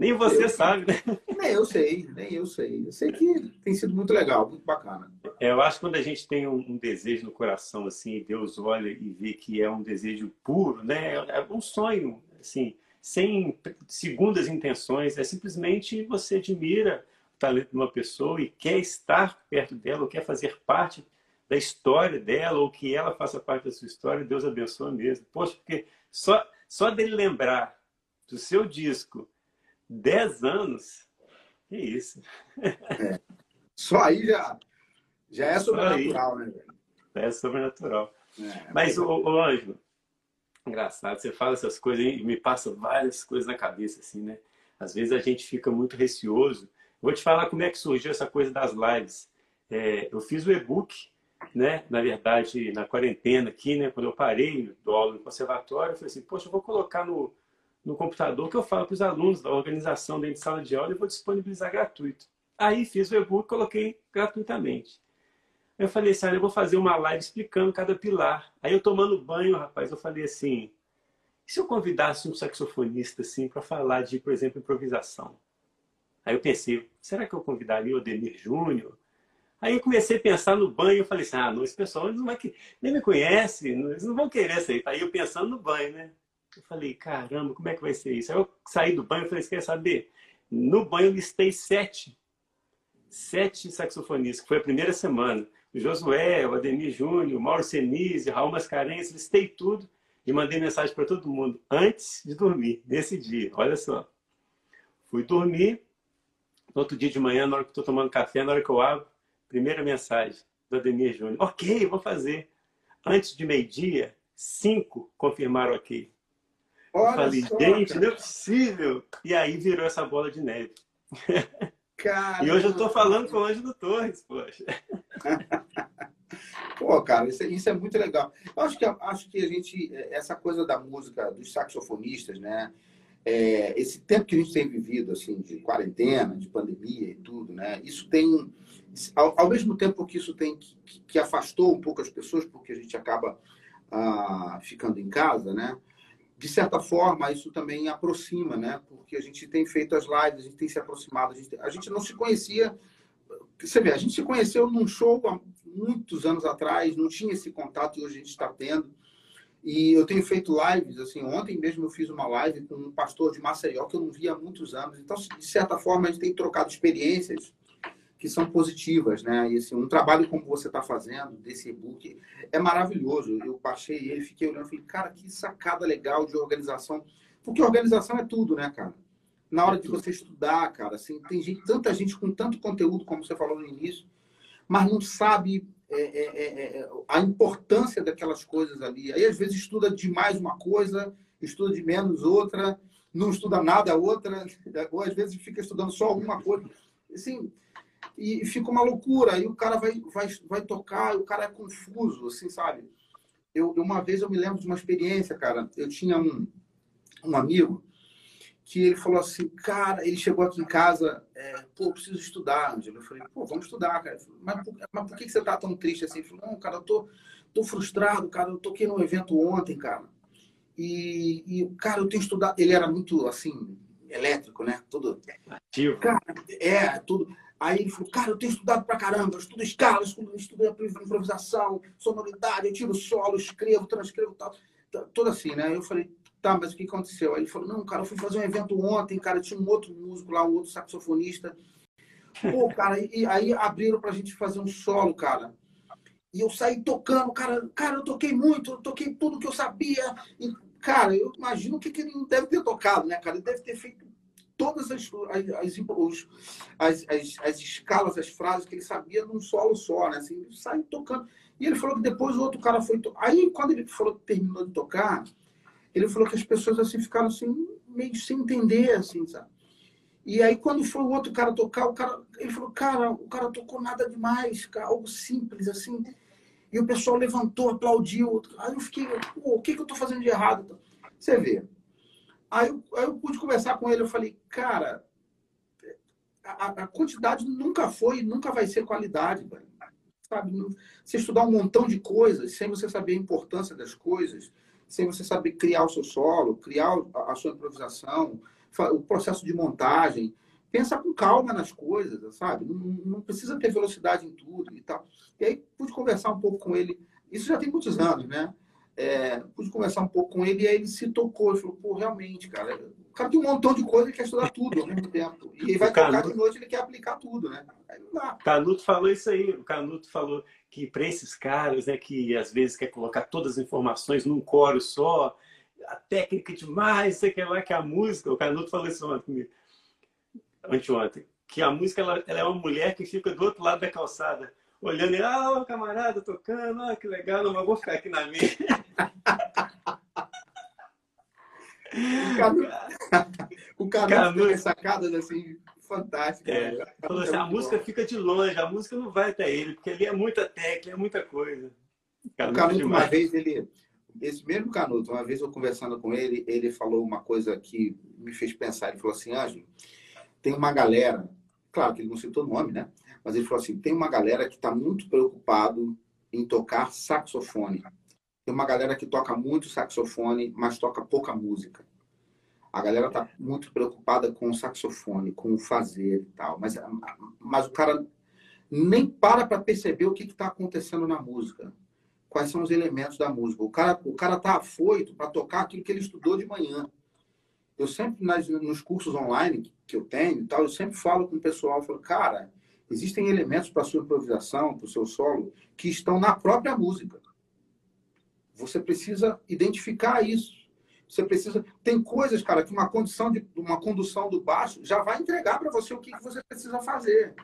Nem você eu, sabe, né? Nem eu sei, nem eu sei. Eu sei que tem sido muito legal, muito bacana. É, eu acho que quando a gente tem um, um, desejo no coração, assim, Deus olha e vê que é um desejo puro, né? É um sonho, assim, sem segundas intenções. É simplesmente você admira o talento de uma pessoa e quer estar perto dela, ou quer fazer parte da história dela, ou que ela faça parte da sua história, Deus abençoa mesmo. Poxa, porque só, só dele lembrar do seu disco Dez anos? Que isso. É. Só aí já, já é sobrenatural, né? É sobrenatural. É, Mas, o, o Ângelo, engraçado, você fala essas coisas e me passa várias coisas na cabeça, assim, né? Às vezes a gente fica muito receoso. Vou te falar como é que surgiu essa coisa das lives. É, eu fiz o e-book, né? Na verdade, na quarentena aqui, né? Quando eu parei do aula no conservatório, eu falei assim, poxa, eu vou colocar no, no computador que eu falo para os alunos da organização dentro de sala de aula e vou disponibilizar gratuito. Aí fiz o e-book coloquei gratuitamente. Eu falei assim, eu vou fazer uma live explicando cada pilar. Aí eu tomando banho, rapaz, eu falei assim, e se eu convidasse um saxofonista assim para falar de, por exemplo, improvisação? Aí eu pensei, será que eu convidaria o Demir Júnior? Aí eu comecei a pensar no banho, eu falei assim, ah, não, esse pessoal não vai nem me conhece, eles não vão querer isso aí. Aí eu pensando no banho, né? Eu falei, caramba, como é que vai ser isso? Aí eu saí do banho e falei, quer saber? No banho eu listei sete. Sete saxofonistas, que foi a primeira semana. o Josué, o Ademir Júnior, o Mauro Senise, Raul Mascarenhas, listei tudo e mandei mensagem para todo mundo antes de dormir, nesse dia. Olha só. Fui dormir, no outro dia de manhã, na hora que estou tomando café, na hora que eu abro, primeira mensagem do Ademir Júnior. Ok, vou fazer. Antes de meio-dia, cinco confirmaram ok. Olha eu falei, só, gente, cara. não é possível. E aí virou essa bola de neve. Caramba. E hoje eu estou falando com o Ângelo Torres, poxa. Pô, cara, isso, é, isso, é muito legal. Eu acho que, acho que a gente, essa coisa da música dos saxofonistas, né? É, esse tempo que a gente tem vivido, assim, de quarentena, de pandemia e tudo, né? Isso tem, ao, ao mesmo tempo que isso tem, que, que, afastou um pouco as pessoas, porque a gente acaba ah, ficando em casa, né? De certa forma, isso também aproxima, né? Porque a gente tem feito as lives, a gente tem se aproximado, a gente, a gente não se conhecia você vê, a gente se conheceu num show há muitos anos atrás, não tinha esse contato e hoje a gente está tendo. E eu tenho feito lives, assim, ontem mesmo eu fiz uma live com um pastor de Maceió que eu não via há muitos anos. Então, de certa forma, a gente tem trocado experiências que são positivas, né? E assim, um trabalho como você está fazendo, desse e-book, é maravilhoso. Eu baixei ele, fiquei olhando, falei, cara, que sacada legal de organização. Porque organização é tudo, né, cara? Na hora de você estudar, cara, assim, tem gente, tanta gente com tanto conteúdo, como você falou no início, mas não sabe é, é, é, é, a importância daquelas coisas ali. Aí, às vezes, estuda demais uma coisa, estuda de menos outra, não estuda nada outra, ou às vezes fica estudando só alguma coisa. Assim, e fica uma loucura. Aí o cara vai, vai, vai tocar, o cara é confuso, assim, sabe? Eu, uma vez eu me lembro de uma experiência, cara. Eu tinha um, um amigo que ele falou assim, cara, ele chegou aqui em casa, é, pô, preciso estudar, Angelo. Eu falei, pô, vamos estudar, cara. Falei, mas, por, mas por que você tá tão triste assim? Ele falou, não, cara, eu tô, tô frustrado, cara, eu toquei num evento ontem, cara. E, e, cara, eu tenho estudado. Ele era muito, assim, elétrico, né? Tudo. Ativo. Cara, é, tudo. Aí ele falou, cara, eu tenho estudado pra caramba, eu estudo escala, estudo, estudo improvisação, sonoridade, eu tiro solo, escrevo, transcrevo tal. Tudo assim, né? Eu falei, Tá, mas o que aconteceu? Aí ele falou, não, cara, eu fui fazer um evento ontem, cara, tinha um outro músico lá, um outro saxofonista. Pô, cara, e aí abriram pra gente fazer um solo, cara. E eu saí tocando, cara, cara, eu toquei muito, eu toquei tudo que eu sabia. E, cara, eu imagino que, que ele não deve ter tocado, né, cara? Ele deve ter feito todas as, as, as, as, as escalas, as frases que ele sabia num solo só, né? Assim, saiu tocando. E ele falou que depois o outro cara foi. To... Aí, quando ele falou que terminou de tocar, ele falou que as pessoas assim ficaram assim, meio sem entender, assim, sabe? E aí, quando foi o outro cara tocar, o cara, ele falou, cara, o cara tocou nada demais, cara, algo simples, assim. E o pessoal levantou, aplaudiu. Aí eu fiquei, o que, que eu tô fazendo de errado? Você vê. Aí eu, aí eu pude conversar com ele, eu falei, cara, a, a quantidade nunca foi, nunca vai ser qualidade. Sabe? Você estudar um montão de coisas sem você saber a importância das coisas, sem você saber criar o seu solo, criar a sua improvisação, o processo de montagem. Pensa com calma nas coisas, sabe? Não, não precisa ter velocidade em tudo e tal. E aí pude conversar um pouco com ele. Isso já tem muitos anos, né? É, pude conversar um pouco com ele e aí ele se tocou. Ele falou, pô, realmente, cara, o cara tem um montão de coisa e quer estudar tudo ao mesmo tempo. E ele vai tocar de noite ele quer aplicar tudo, né? Aí não dá. Canuto falou isso aí. O Canuto falou que para esses caras, né, que às vezes quer colocar todas as informações num coro só, a técnica demais, sei que lá que a música, o Canuto falou isso ontem, anteontem, que a música ela, ela, é uma mulher que fica do outro lado da calçada, olhando e, ah, o camarada tocando, ah, que legal, não, mas vou ficar aqui na minha. o Canuto, o tem sacadas assim fantástico. É, né? falou assim, a música fica de longe, a música não vai até ele, porque ali é muita técnica, é muita coisa. Canuto, o Canuto, uma vez, ele. Esse mesmo Canuto, uma vez eu conversando com ele, ele falou uma coisa que me fez pensar. Ele falou assim: Ângelo, tem uma galera, claro que ele não citou nome, né? Mas ele falou assim: tem uma galera que está muito preocupado em tocar saxofone. Tem uma galera que toca muito saxofone, mas toca pouca música. A galera está muito preocupada com o saxofone, com o fazer e tal. Mas, mas o cara nem para para perceber o que está acontecendo na música. Quais são os elementos da música. O cara o cara está afoito para tocar aquilo que ele estudou de manhã. Eu sempre, nas, nos cursos online que eu tenho e tal, eu sempre falo com o pessoal, falo, cara, Existem elementos para sua improvisação, para o seu solo, que estão na própria música. Você precisa identificar isso. Você precisa. Tem coisas, cara, que uma condição de uma condução do baixo já vai entregar para você o que, que você precisa fazer.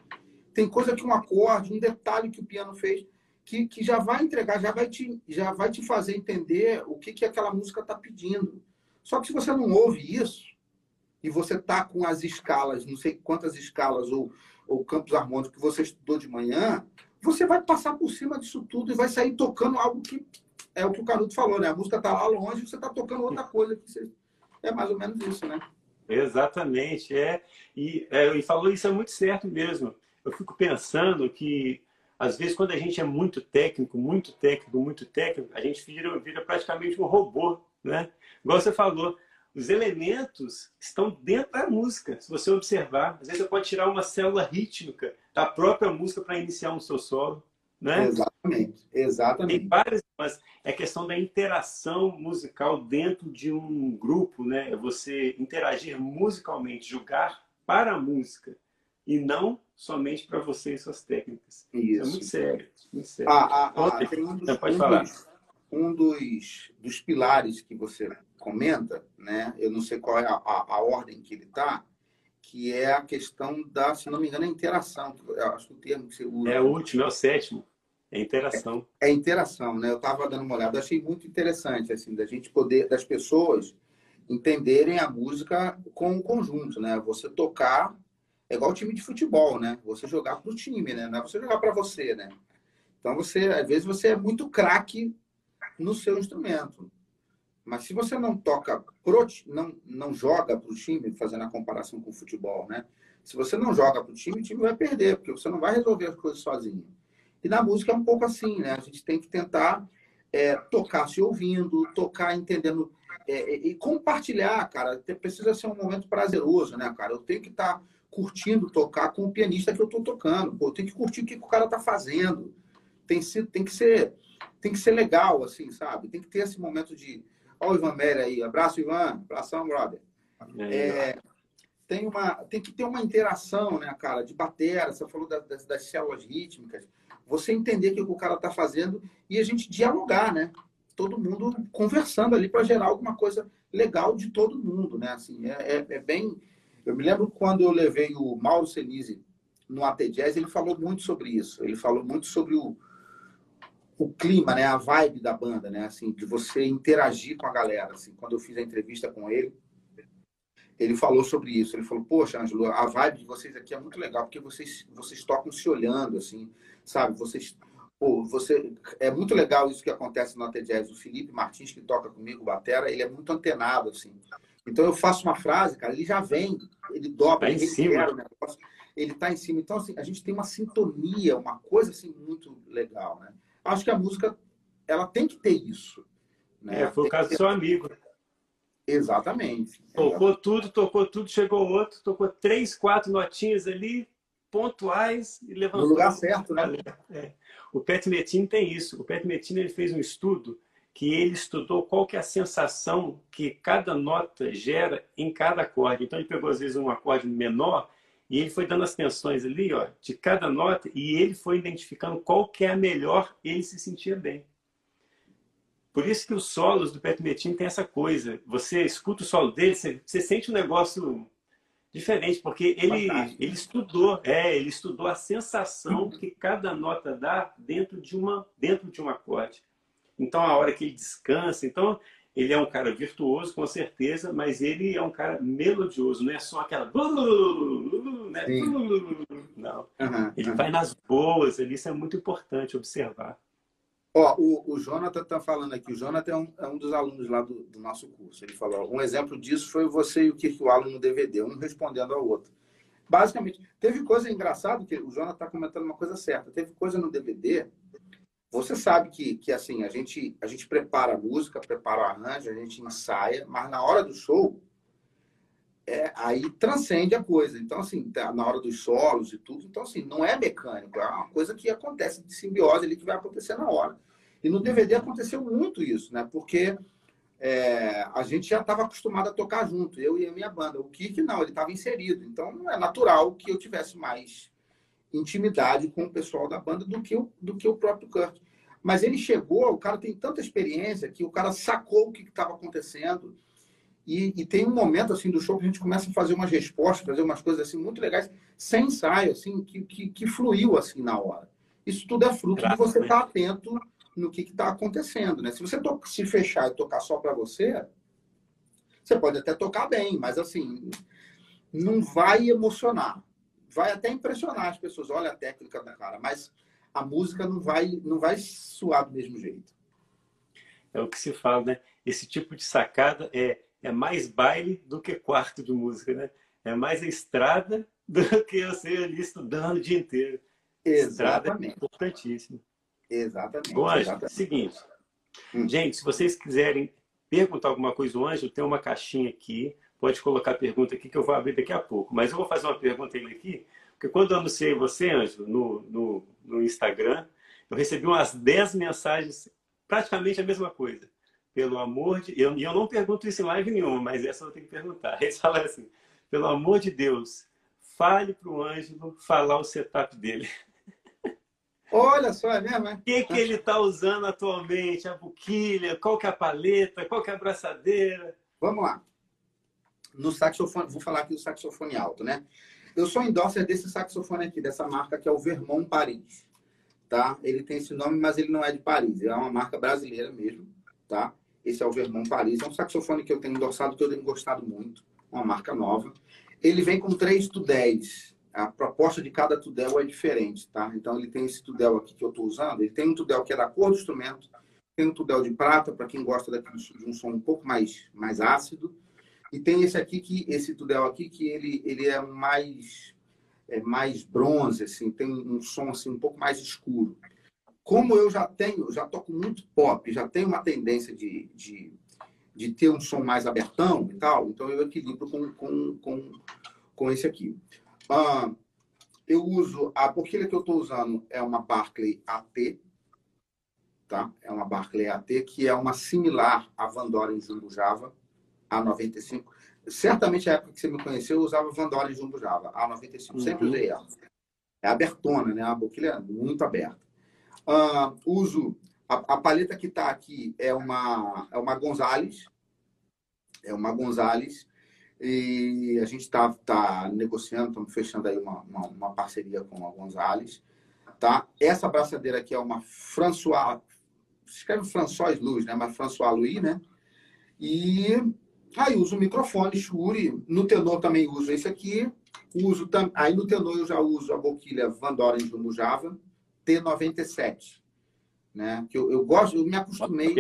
Tem coisa que um acorde, um detalhe que o piano fez, que, que já vai entregar, já vai te, já vai te fazer entender o que, que aquela música está pedindo. Só que se você não ouve isso, e você tá com as escalas, não sei quantas escalas ou, ou campos harmônicos que você estudou de manhã, você vai passar por cima disso tudo e vai sair tocando algo que é o que o Canuto falou, né? A música tá lá longe, você tá tocando outra coisa você... é mais ou menos isso, né? Exatamente, é. E, é, e falou isso é muito certo mesmo. Eu fico pensando que às vezes quando a gente é muito técnico, muito técnico, muito técnico, a gente vira, vira praticamente um robô, né? Igual você falou, os elementos estão dentro da música. Se você observar, às vezes você pode tirar uma célula rítmica da própria música para iniciar um seu solo. Né? Exatamente, exatamente. Tem várias, mas é questão da interação musical dentro de um grupo, né? É você interagir musicalmente, jogar para a música e não somente para você e suas técnicas. Isso, Isso é muito sério. Muito sério. Ah, ah, ah, tem um dos, pode um falar. Dos, um dos, dos pilares que você comenta, né? Eu não sei qual é a, a, a ordem que ele está, que é a questão da, se não me engano, a interação. Eu acho que o termo que você usa. É o último, é o sétimo. É interação. É, é interação, né? Eu estava dando uma olhada, achei muito interessante, assim, da gente poder, das pessoas entenderem a música com o conjunto, né? Você tocar é igual time de futebol, né? Você jogar para o time, né? Não é você jogar para você, né? Então você, às vezes, você é muito craque no seu instrumento. Mas se você não toca, pro, não, não joga para o time, fazendo a comparação com o futebol, né? Se você não joga para o time, o time vai perder, porque você não vai resolver as coisas sozinho. E na música é um pouco assim, né? A gente tem que tentar é, tocar se ouvindo, tocar entendendo é, é e compartilhar, cara. Precisa ser um momento prazeroso, né, cara? Eu tenho que estar tá curtindo tocar com o pianista que eu estou tocando. Pô, eu tenho que curtir o que o cara está fazendo. Tem, tem, que ser, tem que ser legal, assim, sabe? Tem que ter esse momento de Olha o Ivan Mery aí. Abraço, Ivan. Abração, brother. É, tem, uma, tem que ter uma interação, né, cara, de batera. Você falou das, das, das células rítmicas. Você entender o que o cara está fazendo e a gente dialogar, né? Todo mundo conversando ali para gerar alguma coisa legal de todo mundo, né? Assim, é, é, é, bem. Eu me lembro quando eu levei o Mauro Senise no AT Jazz, ele falou muito sobre isso. Ele falou muito sobre o, o clima, né, a vibe da banda, né, assim, de você interagir com a galera, assim. Quando eu fiz a entrevista com ele, ele falou sobre isso. Ele falou: "Poxa, Ângelo, a vibe de vocês aqui é muito legal porque vocês vocês tocam se olhando, assim, sabe? Vocês Pô, você é muito legal isso que acontece no AT Jazz. O Felipe Martins que toca comigo, batera, ele é muito antenado assim. Então eu faço uma frase, cara, ele já vem, ele dobra, tá ele quer o negócio, ele tá em cima. Então assim, a gente tem uma sintonia, uma coisa assim muito legal, né? acho que a música ela tem que ter isso. Né? É, foi o caso do seu amigo. Exatamente. Tocou tudo, tocou tudo, chegou outro, tocou três, quatro notinhas ali, pontuais e levantou. No lugar certo, né? É. O Pet Metin tem isso. O Pet Metin ele fez um estudo que ele estudou qual que é a sensação que cada nota gera em cada acorde. Então ele pegou às vezes um acorde menor e ele foi dando as tensões ali, ó, de cada nota, e ele foi identificando qual que é a melhor, ele se sentia bem. Por isso que os solos do Pet Metin tem essa coisa. Você escuta o solo dele, você, você sente um negócio diferente, porque ele, ele estudou, é, ele estudou a sensação que cada nota dá dentro de uma dentro de um acorde. Então a hora que ele descansa, então ele é um cara virtuoso, com certeza, mas ele é um cara melodioso, não é só aquela. Né? Não. Uhum, ele uhum. vai nas boas, ali, isso é muito importante observar. Ó, o, o Jonathan está falando aqui. O Jonathan é um, é um dos alunos lá do, do, nosso curso. Ele falou: um exemplo disso foi você e o Kirk Wallen no DVD, um respondendo ao outro. Basicamente, teve coisa engraçada, que o Jonathan está comentando uma coisa certa. Teve coisa no DVD você sabe que, que assim, a gente, a gente prepara a música, prepara o arranjo, a gente ensaia, mas na hora do show, é, aí transcende a coisa. Então, assim, tá na hora dos solos e tudo, então, assim, não é mecânico, é uma coisa que acontece de simbiose ali que vai acontecer na hora. E no DVD aconteceu muito isso, né? Porque é, a gente já estava acostumado a tocar junto, eu e a minha banda. O Kik não, ele estava inserido. Então, é natural que eu tivesse mais intimidade com o pessoal da banda do que o, do que o próprio Kurt. Mas ele chegou, o cara tem tanta experiência que o cara sacou o que estava acontecendo. E, e, tem um momento assim do show que a gente começa a fazer umas respostas, fazer umas coisas assim muito legais, sem ensaio, assim, que, que, que fluiu assim na hora. Isso tudo é fruto de você estar tá atento no que está acontecendo, né? Se você se fechar e tocar só para você, você pode até tocar bem, mas assim, não vai emocionar. Vai até impressionar as pessoas. Olha a técnica da cara, mas a música não vai, não vai suar do mesmo jeito. É o que se fala, né? Esse tipo de sacada é, é mais baile do que quarto de música, né? É mais a estrada do que você ali estudando o dia inteiro. Exatamente. é importantíssimo. Exatamente. Bom, Ângelo, seguinte. Hum. Gente, se vocês quiserem perguntar alguma coisa, o Ângelo tem uma caixinha aqui. Pode colocar a pergunta aqui que eu vou abrir daqui a pouco. Mas eu vou fazer uma pergunta ele aqui, porque quando eu anunciei você, Ângelo, no, no, no Instagram, eu recebi umas 10 mensagens, praticamente a mesma coisa. Pelo amor de... E eu, eu não pergunto isso em live nenhuma, mas essa eu tenho que perguntar. Eles falaram assim, pelo amor de Deus, fale para o Ângelo falar o setup dele. Olha só, é mesmo, é? O que, que ele está usando atualmente? A boquilha? Qual que é a paleta? Qual que é a abraçadeira? Vamos lá. No saxofone, vou falar aqui do saxofone alto, né? Eu sou endorser desse saxofone aqui, dessa marca que é o Vermont Paris, tá? Ele tem esse nome, mas ele não é de Paris, é uma marca brasileira mesmo, tá? Esse é o Vermont Paris, é um saxofone que eu tenho endossado, que eu tenho gostado muito, uma marca nova. Ele vem com três tudéis, a proposta de cada tudel é diferente, tá? Então ele tem esse tudel aqui que eu estou usando, ele tem um tudel que é da cor do instrumento, tem um tudel de prata para quem gosta de um som um pouco mais mais ácido, e tem esse aqui que esse tudel aqui que ele ele é mais é mais bronze assim, tem um som assim um pouco mais escuro. Como eu já tenho, já toco muito pop, já tenho uma tendência de, de, de ter um som mais abertão e tal, então eu equilibro com, com, com, com esse aqui. Ah, eu uso, a boquilha que eu estou usando é uma Barclay AT, tá? É uma Barclay AT, que é uma similar à Van Doren Jumbo Java, A95. Certamente, a época que você me conheceu, eu usava Van Doren Jumbo Java, A95. Uhum. Sempre usei ela. É abertona, né? A boquilha é muito aberta. Uh, uso, a, a, paleta que está aqui é uma, é uma Gonzales, é uma Gonzales e a gente está tá negociando, estamos fechando aí uma, uma, uma, parceria com a Gonzales. Tá? Essa abraçadeira aqui é uma François, escreve François Luz, né? Mas François Louis, né? E aí uso o microfone Shure, no tenor também uso esse aqui. Uso tam... Aí no tenor eu já uso a boquilha Van Doren do Mujava T97. Né? Que eu, eu gosto, eu me acostumei.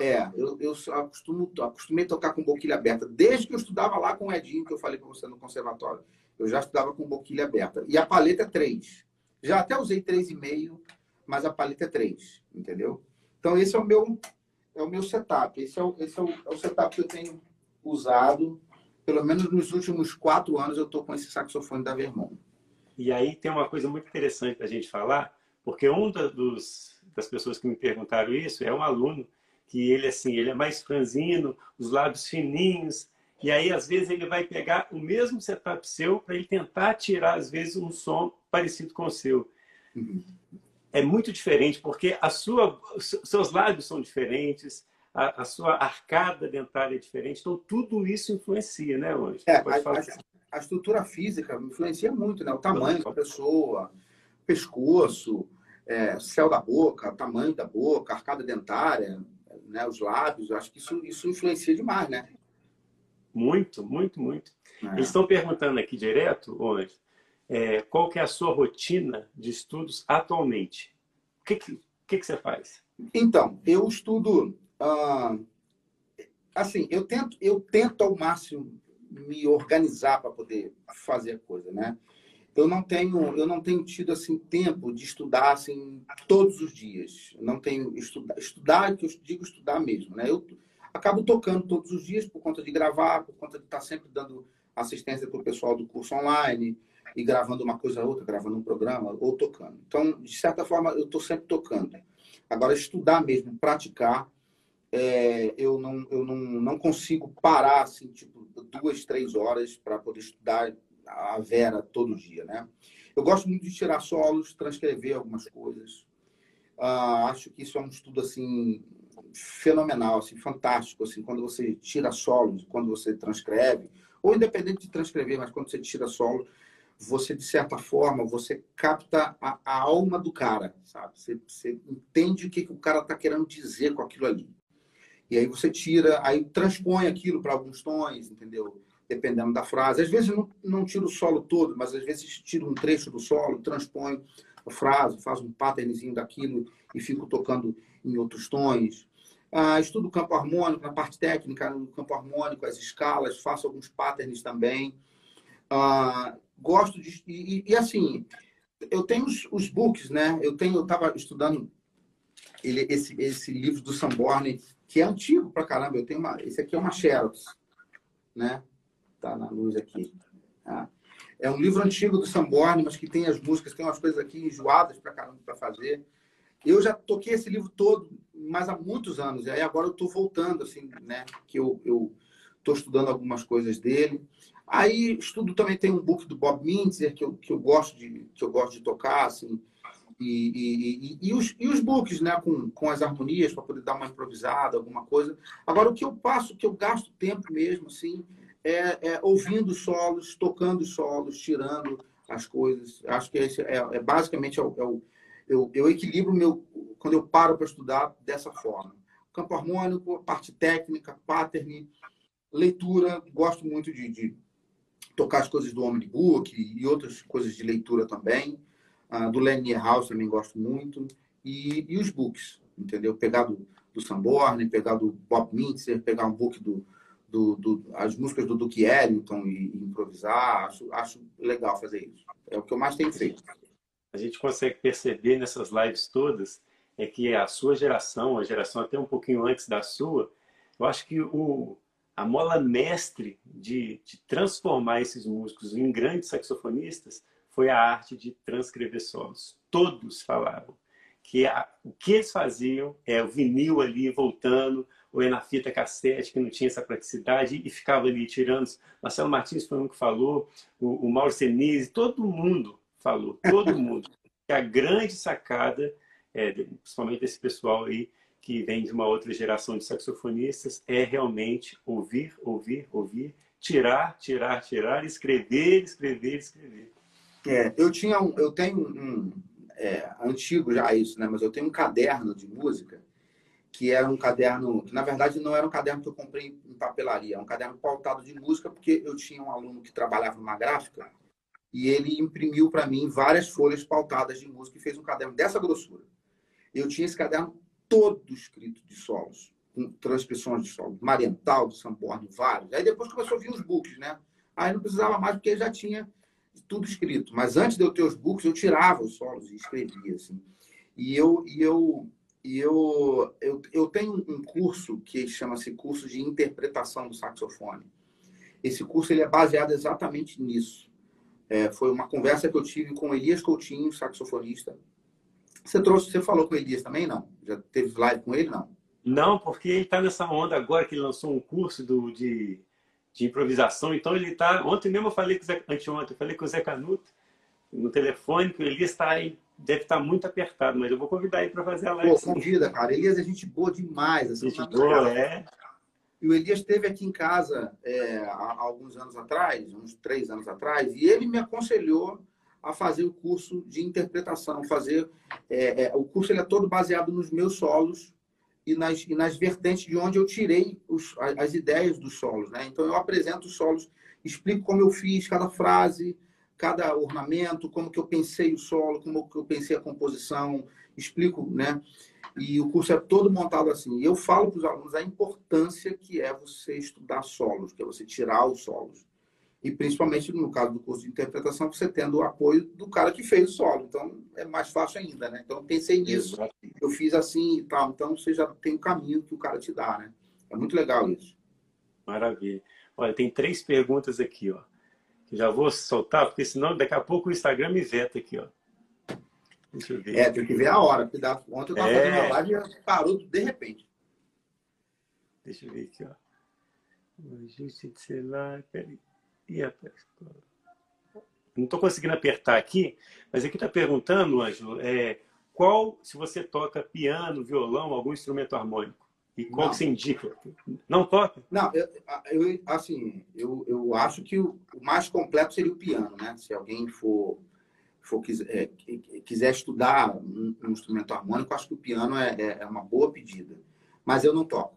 É, eu, eu acostumo, acostumei a tocar com boquilha aberta. Desde que eu estudava lá com o Edinho, que eu falei para você no conservatório. Eu já estudava com boquilha aberta. E a paleta é 3. Já até usei 3,5, mas a paleta é 3, entendeu? Então, esse é o meu, é o meu setup. Esse, é o, esse é, o, é o setup que eu tenho usado. Pelo menos nos últimos quatro anos eu estou com esse saxofone da Vermont. E aí tem uma coisa muito interessante para a gente falar, porque um dos, das pessoas que me perguntaram isso é um aluno que ele assim, ele é mais franzino, os lábios fininhos, e aí às vezes ele vai pegar o mesmo setup seu para ele tentar tirar às vezes um som parecido com o seu. Uhum. É muito diferente porque a sua, seus lábios são diferentes, a, a, sua arcada dentária é diferente, então tudo isso influencia, né, hoje? É, a, a, a, estrutura física influencia muito, né? O tamanho da pessoa, pescoço, é, céu da boca, tamanho da boca, arcada dentária, né, os lábios, acho que isso, isso influencia demais, né? Muito, muito, muito. É. Eles estão perguntando aqui direto, hoje, é, qual que é a sua rotina de estudos atualmente? O que, que, que, que você faz? Então, eu estudo... Ah, assim, eu tento, eu tento ao máximo me organizar para poder fazer a coisa, né? eu não tenho eu não tenho tido assim tempo de estudar assim todos os dias. Eu não tenho estudar estudar que eu digo estudar mesmo né? Eu acabo tocando todos os dias por conta de gravar por conta de estar sempre dando assistência para o pessoal do curso online e gravando uma coisa ou outra gravando um programa ou tocando. Então de certa forma eu estou sempre tocando. Agora estudar mesmo praticar é, eu não eu não, não consigo parar assim tipo duas três horas para poder estudar a Vera todo dia, né? Eu gosto muito de tirar solos, transcrever algumas coisas. Uh, acho que isso é um estudo assim fenomenal, assim, fantástico, assim, quando você tira solos, quando você transcreve, ou independente de transcrever, mas quando você tira solo, você de certa forma você capta a, a alma do cara, sabe? Você, você entende o que, que o cara está querendo dizer com aquilo ali. E aí você tira, aí transpõe aquilo para alguns tons, entendeu? Dependendo da frase. Às vezes não, não tira o solo todo, mas às vezes tira um trecho do solo, transpõe a frase, faz um patternzinho daquilo e fico tocando em outros tons. Ah, estudo campo harmônico, na parte técnica, no campo harmônico, as escalas, faço alguns patterns também. Ah, gosto de. E, e, assim, eu tenho os, os, books, né? Eu tenho, eu estava estudando ele, esse, esse livro do Samborne, que é antigo pra caramba. Eu tenho uma, esse aqui é uma Xerox, né? Tá na luz aqui. Tá? É um livro antigo do Samborne, mas que tem as músicas, tem umas coisas aqui enjoadas pra caramba para fazer. Eu já toquei esse livro todo, mas há muitos anos. E aí agora eu estou voltando, assim, né? Que eu estou estudando algumas coisas dele. Aí estudo também tem um book do Bob Mintzer que eu, que eu gosto de que eu gosto de tocar, assim. E, e, e, os, e os books, né, com, com as harmonias, para poder dar uma improvisada, alguma coisa. Agora, o que eu passo, que eu gasto tempo mesmo, assim, é, é ouvindo solos, tocando solos, tirando as coisas. Acho que esse é, é basicamente é o, é o eu, eu equilibro meu quando eu paro para estudar dessa forma. Campo harmônico, parte técnica, pattern, leitura, gosto muito de, de tocar as coisas do Omnibook e outras coisas de leitura também. Uh, do Lenny House também gosto muito. E, e os books, entendeu? Pegar do, do Sanborn, pegar do Bob Mintzer, pegar um book do, do, do, as músicas do Duke Ellington e, e, improvisar. Acho, acho legal fazer isso. É o que eu mais tenho feito a gente consegue perceber nessas lives todas é que a sua geração, a geração até um pouquinho antes da sua, eu acho que o, a mola mestre de, de transformar esses músicos em grandes saxofonistas foi a arte de transcrever solos. Todos falavam que a, o que eles faziam é o vinil ali voltando, ou é na fita cassete que não tinha essa praticidade e ficava ali tirando. Marcelo Martins foi um que falou, o, o Mauro Senise, todo mundo falou, todo mundo. que a grande sacada, é, principalmente desse pessoal aí que vem de uma outra geração de saxofonistas, é realmente ouvir, ouvir, ouvir, tirar, tirar, tirar, escrever, escrever, escrever. É, eu tinha um, eu tenho um, é, antigo já isso, né? Mas eu tenho um caderno de música que era um caderno, que na verdade não era um caderno que eu comprei em papelaria, é um caderno pautado de música porque eu tinha um aluno que trabalhava numa gráfica e ele imprimiu para mim várias folhas pautadas de música e fez um caderno dessa grossura. Eu tinha esse caderno todo escrito de solos, com transcrições de solos, Mariental, do Samborne, vários. Aí depois começou a vir os books, né? Aí não precisava mais porque já tinha tudo escrito. Mas antes de eu ter os books, eu tirava os solos e escrevia, assim. E eu, e eu, e eu, eu, eu tenho um curso que chama-se curso de interpretação do saxofone. Esse curso ele é baseado exatamente nisso é, foi uma conversa que eu tive com Elias Coutinho, saxofonista. Você trouxe, você falou com o Elias também, não? Já teve live com ele, não? Não, porque ele está nessa onda agora que ele lançou um curso do, de, de improvisação. Então ele está. Ontem mesmo eu falei com o Zé, anteontem, eu falei com o Zé Canuto no telefone, que o Elias está aí, deve estar tá muito apertado, mas eu vou convidar ele para fazer a live. Pô, convida, cara. Elias é gente boa demais. Assim, gente boa, é. E o Elias esteve aqui em casa é, há alguns anos atrás, uns três anos atrás, e ele me aconselhou a fazer o curso de interpretação, fazer é, é, o curso ele é todo baseado nos meus solos e nas, e nas vertentes de onde eu tirei os, as ideias dos solos, né? Então eu apresento os solos, explico como eu fiz cada frase, cada ornamento, como que eu pensei o solo, como que eu pensei a composição, explico, né? E o curso é todo montado assim. Eu falo para os alunos a importância que é você estudar solos, que é você tirar os solos. E principalmente no caso do curso de interpretação, você tendo o apoio do cara que fez o solo. Então é mais fácil ainda, né? Então eu pensei nisso. Exato. Eu fiz assim e tal. Então você já tem o caminho que o cara te dá, né? É muito legal isso. Maravilha. Olha, tem três perguntas aqui, ó. Já vou soltar, porque senão daqui a pouco o Instagram me veta aqui, ó. Deixa eu ver. É, tem que ver a hora. Porque ontem eu estava é... fazendo uma live e parou de repente. Deixa eu ver aqui, ó. Ajuste de celular. Peraí. Rapaz. não estou conseguindo apertar aqui, mas aqui está perguntando, Ângelo, é, qual, se você toca piano, violão, algum instrumento harmônico? E qual não. você indica? Não toca? Não, eu, eu assim, eu, eu acho que o, mais completo seria o piano, né? Se alguém for, for quiser, é, quiser estudar um, um, instrumento harmônico, acho que o piano é, é, é, uma boa pedida. Mas eu não toco.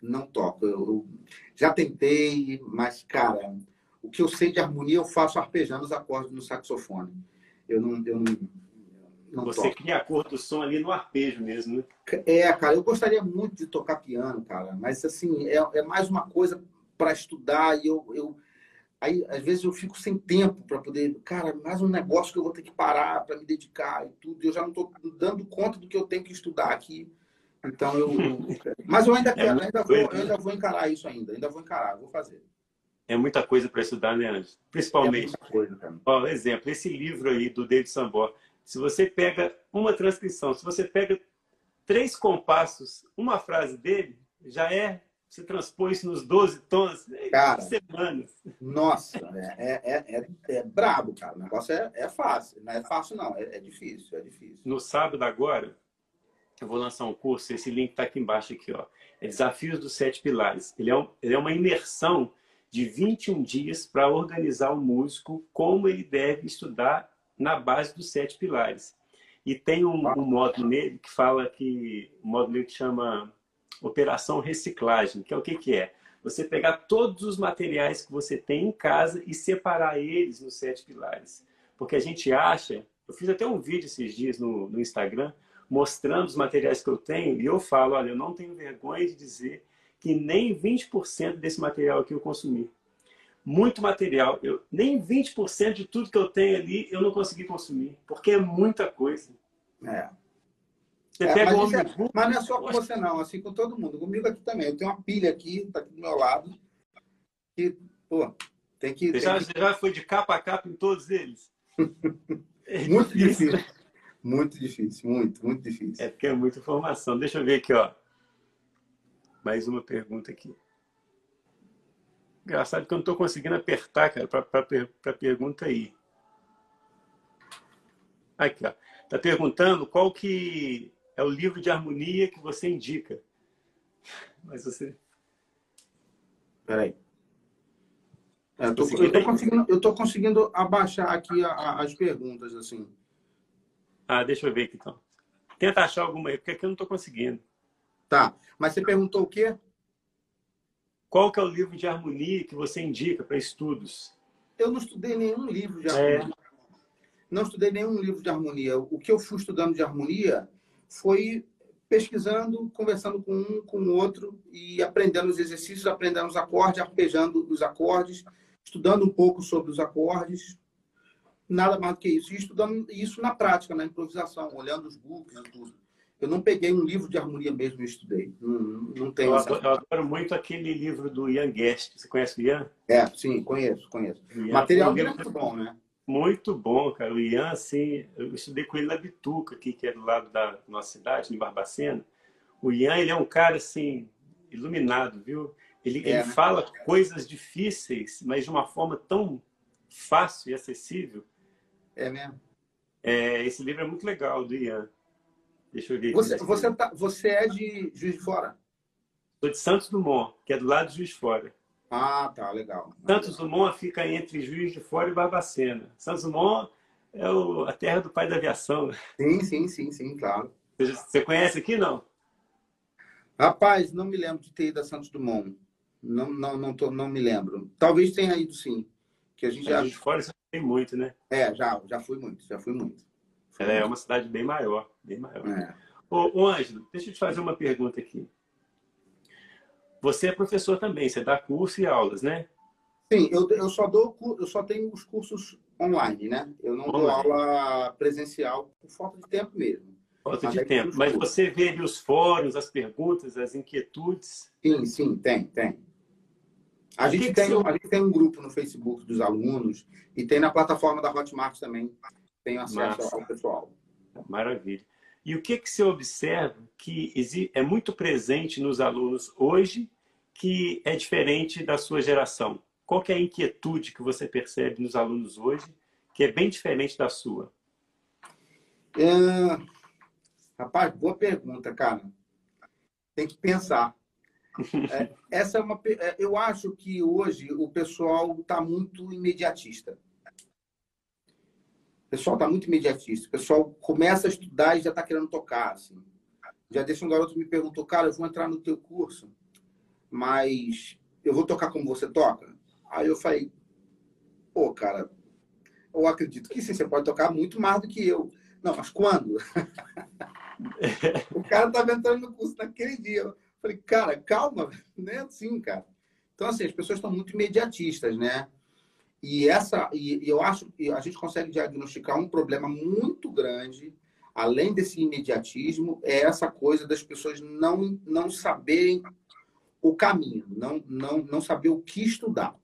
Não toco. Eu, eu, já tentei, mas, cara, o que eu sei de harmonia eu faço arpejando os acordes no saxofone. Eu não, eu não, não Você toco. cria a cor do som ali no arpejo mesmo, né? É, cara, eu gostaria muito de tocar piano, cara, mas assim, é, é mais uma coisa para estudar e eu, eu. Aí, às vezes, eu fico sem tempo para poder. Cara, mais um negócio que eu vou ter que parar para me dedicar e tudo. Eu já não estou dando conta do que eu tenho que estudar aqui. Então, eu. mas eu ainda é quero, ainda vou, eu ainda vou encarar isso ainda. Ainda vou encarar, vou fazer. É muita coisa para estudar, né, Anjo? Principalmente. É coisa, Ó, exemplo, esse livro aí do David Sambor se você pega uma transcrição, se você pega três compassos, uma frase dele, já é. Você transpõe isso nos 12 tons cara, semanas. Nossa, é, é, é, é, brabo, cara. O negócio é, é fácil. Não é fácil, não. É, é difícil, é difícil. No sábado agora, eu vou lançar um curso, esse link está aqui embaixo aqui, ó. É Desafios dos Sete Pilares. Ele é, um, ele é uma imersão de 21 dias para organizar o músico como ele deve estudar na base dos sete pilares. E tem um, um módulo nele que fala que, um módulo nele que chama Operação Reciclagem, que é o que, que é? Você pegar todos os materiais que você tem em casa e separar eles nos sete pilares. Porque a gente acha, eu fiz até um vídeo esses dias no, no Instagram, mostrando os materiais que eu tenho, e eu falo, olha, eu não tenho vergonha de dizer que nem 20% desse material aqui eu consumi muito material. Eu, nem 20% de tudo que eu tenho ali eu não consegui consumir, porque é muita coisa. É. Você é, pega mas, um é, mas não é só com você, não, assim com todo mundo. Comigo aqui também. Eu tenho uma pilha aqui, tá aqui do meu lado. Que, pô, tem que. Você, tem já, que... você já foi de capa a capa em todos eles? é muito difícil. Muito difícil, muito, muito difícil. É porque é muita informação. Deixa eu ver aqui, ó. Mais uma pergunta aqui. Engraçado que eu não estou conseguindo apertar, cara, para a pergunta aí. Aqui, ó. Está perguntando qual que é o livro de harmonia que você indica. Mas você... Peraí. É, eu estou conseguindo, conseguindo abaixar aqui a, a, as perguntas, assim. Ah, deixa eu ver aqui, então. Tenta achar alguma aí, porque aqui eu não estou conseguindo. Tá. Mas você perguntou o quê? Qual que é o livro de harmonia que você indica para estudos? Eu não estudei nenhum livro de é. harmonia. É. Não estudei nenhum livro de harmonia. O que eu fui estudando de harmonia foi pesquisando, conversando com um, com o outro e aprendendo os exercícios, aprendendo os acordes, arpejando os acordes, estudando um pouco sobre os acordes. Nada mais do que isso. E estudando isso na prática, na improvisação, olhando os books e tudo. Eu não peguei um livro de harmonia mesmo e estudei. Não, não tenho eu, adoro, eu adoro muito aquele livro do Ian Guest. Você conhece o Ian? É, sim, conheço, conheço. Ian, Material dele é muito bom, né? Muito bom, cara. O Ian, assim, eu estudei com ele na Bituca, aqui, que é do lado da nossa cidade, em Barbacena. O Ian, ele é um cara, assim, iluminado, viu? Ele, é, ele né? fala coisas difíceis, mas de uma forma tão fácil e acessível. É mesmo? É, esse livro é muito legal, do Ian. Deixa eu ver. Você, você, tá, você é de Juiz de Fora? Sou de Santos Dumont, que é do lado de Juiz de Fora. Ah, tá, legal. Santos Dumont fica entre Juiz de Fora e Barbacena. Santos Dumont é o, a terra do pai da aviação. Sim, sim, sim, sim, claro. Você, você conhece aqui, não? Rapaz, não me lembro de ter ido a Santos Dumont. Não, não, não, tô, não me lembro. Talvez tenha ido sim. Que a gente já... Juiz de Fora você tem muito, né? É, já, já fui muito, já fui muito. Ela é uma cidade bem maior, bem maior. É. Ô, ô Ângelo, deixa eu te fazer uma pergunta aqui. Você é professor também, você dá curso e aulas, né? Sim, eu, eu só dou, eu só tenho os cursos online, né? Eu não online. dou aula presencial por falta de tempo mesmo. Falta de tempo. Mas você vê ali os fóruns, as perguntas, as inquietudes? Sim, sim, tem, tem. A gente, que tem, que a gente tem um grupo no Facebook dos alunos e tem na plataforma da Hotmart também tem acesso Massa. ao pessoal. Maravilha. E o que, que você observa que é muito presente nos alunos hoje que é diferente da sua geração? Qual é a inquietude que você percebe nos alunos hoje que é bem diferente da sua? É... Rapaz, boa pergunta, cara. Tem que pensar. É, essa é uma. É, eu acho que hoje o pessoal está muito imediatista. Pessoal está muito imediatista. O pessoal começa a estudar e já está querendo tocar. Assim. Já deixa um garoto me perguntou, cara, eu vou entrar no teu curso, mas eu vou tocar como você toca? Aí eu falei, pô, cara, eu acredito que sim, você pode tocar muito mais do que eu. Não, mas quando? o cara estava entrando no curso naquele dia. Eu falei, cara, calma, não é assim, cara. Então, assim, as pessoas estão muito imediatistas, né? E essa, e, e eu acho que a gente consegue diagnosticar um problema muito grande, além desse imediatismo, é essa coisa das pessoas não, não saberem o caminho, não, não, não saber o que estudar.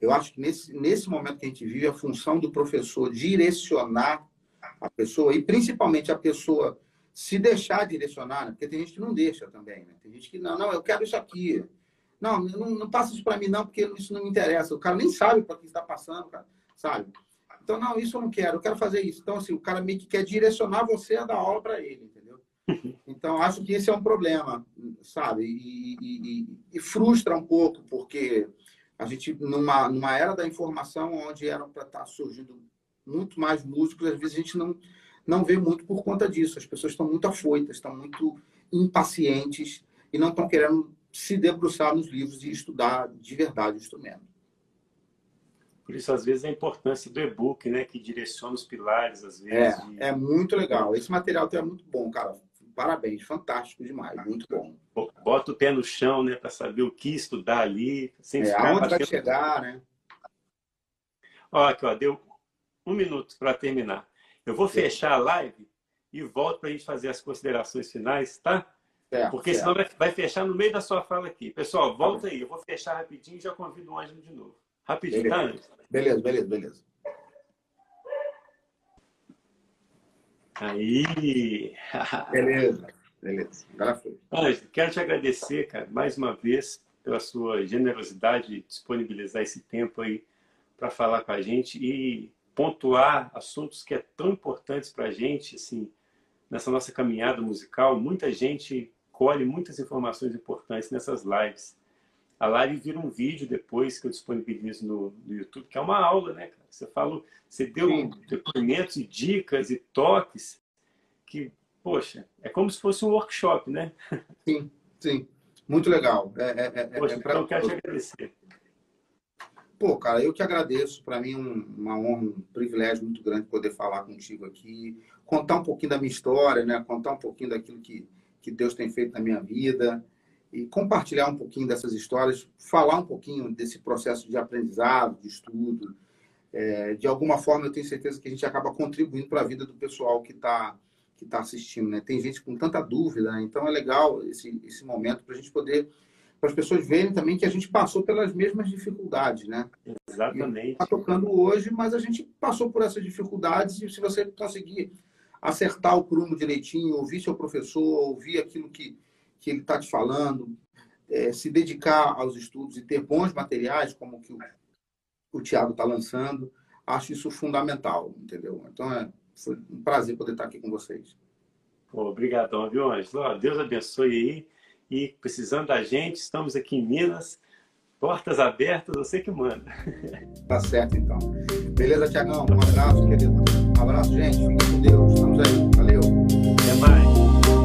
Eu acho que nesse, nesse momento que a gente vive, a função do professor direcionar a pessoa, e principalmente a pessoa se deixar direcionar, né? porque tem gente que não deixa também, né? Tem gente que, não, não, eu quero isso aqui. Não, não, não passa isso para mim, não, porque isso não me interessa. O cara nem sabe para que está passando, cara, sabe? Então, não, isso eu não quero, eu quero fazer isso. Então, assim, o cara meio que quer direcionar você a dar aula para ele, entendeu? Então, acho que esse é um problema, sabe? E, e, e, frustra um pouco, porque a gente, numa, numa era da informação, onde eram para estar tá surgindo muito mais músicos, às vezes a gente não, não vê muito por conta disso. As pessoas estão muito afoitas, estão muito impacientes e não estão querendo se debruçar nos livros e estudar de verdade o instrumento. Por isso, às vezes, a importância do e-book, né? Que direciona os pilares, às vezes. É, de... é muito legal. Esse material é muito bom, cara. Parabéns, fantástico demais, muito bom. Bota o pé no chão, né? Para saber o que estudar ali. Sem é, aonde vai chegar, né? Ó, aqui, ó, deu um minuto para terminar. Eu vou fechar a live e volto para a gente fazer as considerações finais, tá? Certo, Porque senão vai, vai, fechar no meio da sua fala aqui. Pessoal, volta aí. Eu vou fechar rapidinho e já convido o Ângelo de novo. Rapidinho, beleza. tá, Ângelo? Beleza, beleza, beleza. Aí! beleza, beleza. Agora foi. Ângelo, quero te agradecer, cara, mais uma vez, pela sua generosidade de disponibilizar esse tempo aí para falar com a gente e pontuar assuntos que é tão importantes para a gente, assim, nessa nossa caminhada musical. Muita gente colhe muitas informações importantes nessas lives. A live vira um vídeo depois que eu disponibilizo no, no YouTube, que é uma aula, né, cara? Você falou, você deu sim. depoimentos e dicas e toques que, poxa, é como se fosse um workshop, né? Sim, sim. Muito legal. É, é, é, é poxa, é pra... então, quero te agradecer. Pô, cara, eu que agradeço. Para mim, um, uma honra, um privilégio muito grande poder falar contigo aqui, contar um pouquinho da minha história, né? Contar um pouquinho daquilo que, que Deus tem feito na minha vida e compartilhar um pouquinho dessas histórias, falar um pouquinho desse processo de aprendizado, de estudo. É, de alguma forma, eu tenho certeza que a gente acaba contribuindo para a vida do pessoal que está que tá assistindo, né? Tem gente com tanta dúvida, né? então é legal esse, esse momento para a gente poder para as pessoas verem também que a gente passou pelas mesmas dificuldades, né? Exatamente. Está tocando hoje, mas a gente passou por essas dificuldades e se você conseguir acertar o prumo direitinho, ouvir seu professor, ouvir aquilo que, que ele está te falando, é, se dedicar aos estudos e ter bons materiais, como o que o, o Tiago está lançando, acho isso fundamental, entendeu? Então, é, foi um prazer poder estar aqui com vocês. Obrigadão, viu, Ângelo? Deus abençoe aí. E precisando da gente, estamos aqui em Minas. Portas abertas, você que manda. Tá certo, então. Beleza, Tiagão? Um abraço, querido. Um abraço, gente. Fique com Deus. Estamos aí. Valeu. Até mais.